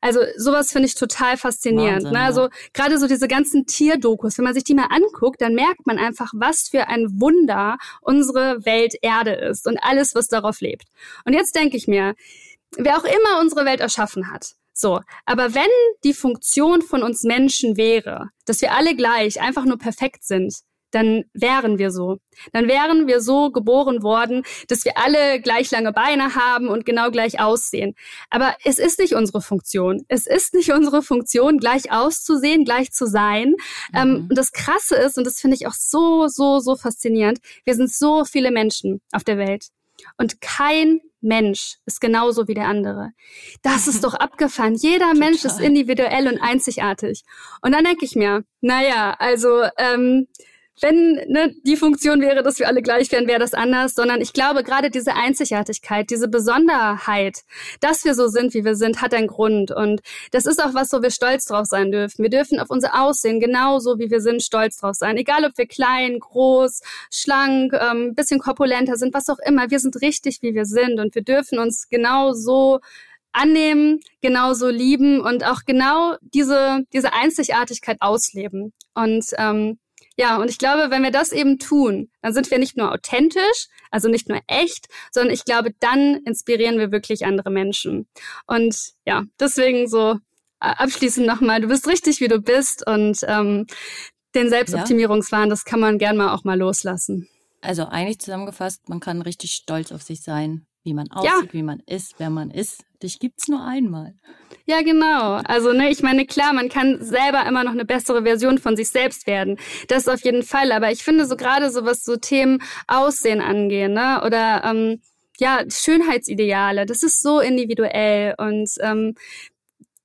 Also sowas finde ich total faszinierend. Wahnsinn, ne? Also gerade so diese ganzen Tierdokus, wenn man sich die mal anguckt, dann merkt man einfach, was für ein Wunder unsere Welt Erde ist und alles, was darauf lebt. Und jetzt denke ich mir, wer auch immer unsere Welt erschaffen hat, so, aber wenn die Funktion von uns Menschen wäre, dass wir alle gleich einfach nur perfekt sind, dann wären wir so. Dann wären wir so geboren worden, dass wir alle gleich lange Beine haben und genau gleich aussehen. Aber es ist nicht unsere Funktion. Es ist nicht unsere Funktion, gleich auszusehen, gleich zu sein. Mhm. Ähm, und das Krasse ist, und das finde ich auch so, so, so faszinierend, wir sind so viele Menschen auf der Welt. Und kein Mensch ist genauso wie der andere. Das ist doch abgefahren. Jeder Mensch ist individuell und einzigartig. Und dann denke ich mir, naja, also ähm, wenn ne, die Funktion wäre, dass wir alle gleich wären, wäre das anders, sondern ich glaube, gerade diese Einzigartigkeit, diese Besonderheit, dass wir so sind, wie wir sind, hat einen Grund. Und das ist auch was, wo wir stolz drauf sein dürfen. Wir dürfen auf unser Aussehen genauso, wie wir sind, stolz drauf sein. Egal, ob wir klein, groß, schlank, ähm, bisschen korpulenter sind, was auch immer. Wir sind richtig, wie wir sind. Und wir dürfen uns genauso annehmen, genauso lieben und auch genau diese, diese Einzigartigkeit ausleben. Und ähm, ja, und ich glaube, wenn wir das eben tun, dann sind wir nicht nur authentisch, also nicht nur echt, sondern ich glaube, dann inspirieren wir wirklich andere Menschen. Und ja, deswegen so äh, abschließend nochmal, du bist richtig, wie du bist und ähm, den Selbstoptimierungswahn, das kann man gern mal auch mal loslassen. Also eigentlich zusammengefasst, man kann richtig stolz auf sich sein, wie man aussieht, ja. wie man ist, wer man ist. Dich gibt's nur einmal. Ja, genau. Also, ne, ich meine, klar, man kann selber immer noch eine bessere Version von sich selbst werden. Das auf jeden Fall. Aber ich finde so gerade so was so Themen Aussehen angehen, ne, oder ähm, ja, Schönheitsideale, das ist so individuell und ähm,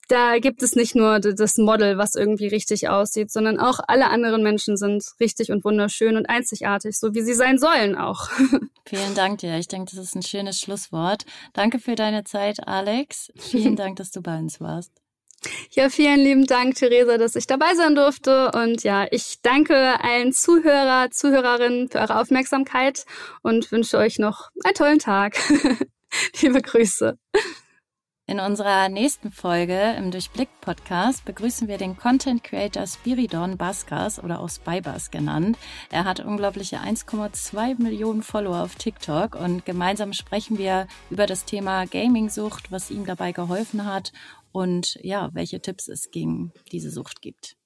da gibt es nicht nur das Model, was irgendwie richtig aussieht, sondern auch alle anderen Menschen sind richtig und wunderschön und einzigartig, so wie sie sein sollen auch. Vielen Dank dir. Ich denke, das ist ein schönes Schlusswort. Danke für deine Zeit, Alex. Vielen Dank, dass du bei uns warst. Ja, vielen lieben Dank, Theresa, dass ich dabei sein durfte. Und ja, ich danke allen Zuhörer, Zuhörerinnen für eure Aufmerksamkeit und wünsche euch noch einen tollen Tag. Liebe Grüße. In unserer nächsten Folge im Durchblick-Podcast begrüßen wir den Content Creator Spiridon Baskas oder auch Spybas genannt. Er hat unglaubliche 1,2 Millionen Follower auf TikTok und gemeinsam sprechen wir über das Thema Gaming-Sucht, was ihm dabei geholfen hat und ja, welche Tipps es gegen diese Sucht gibt.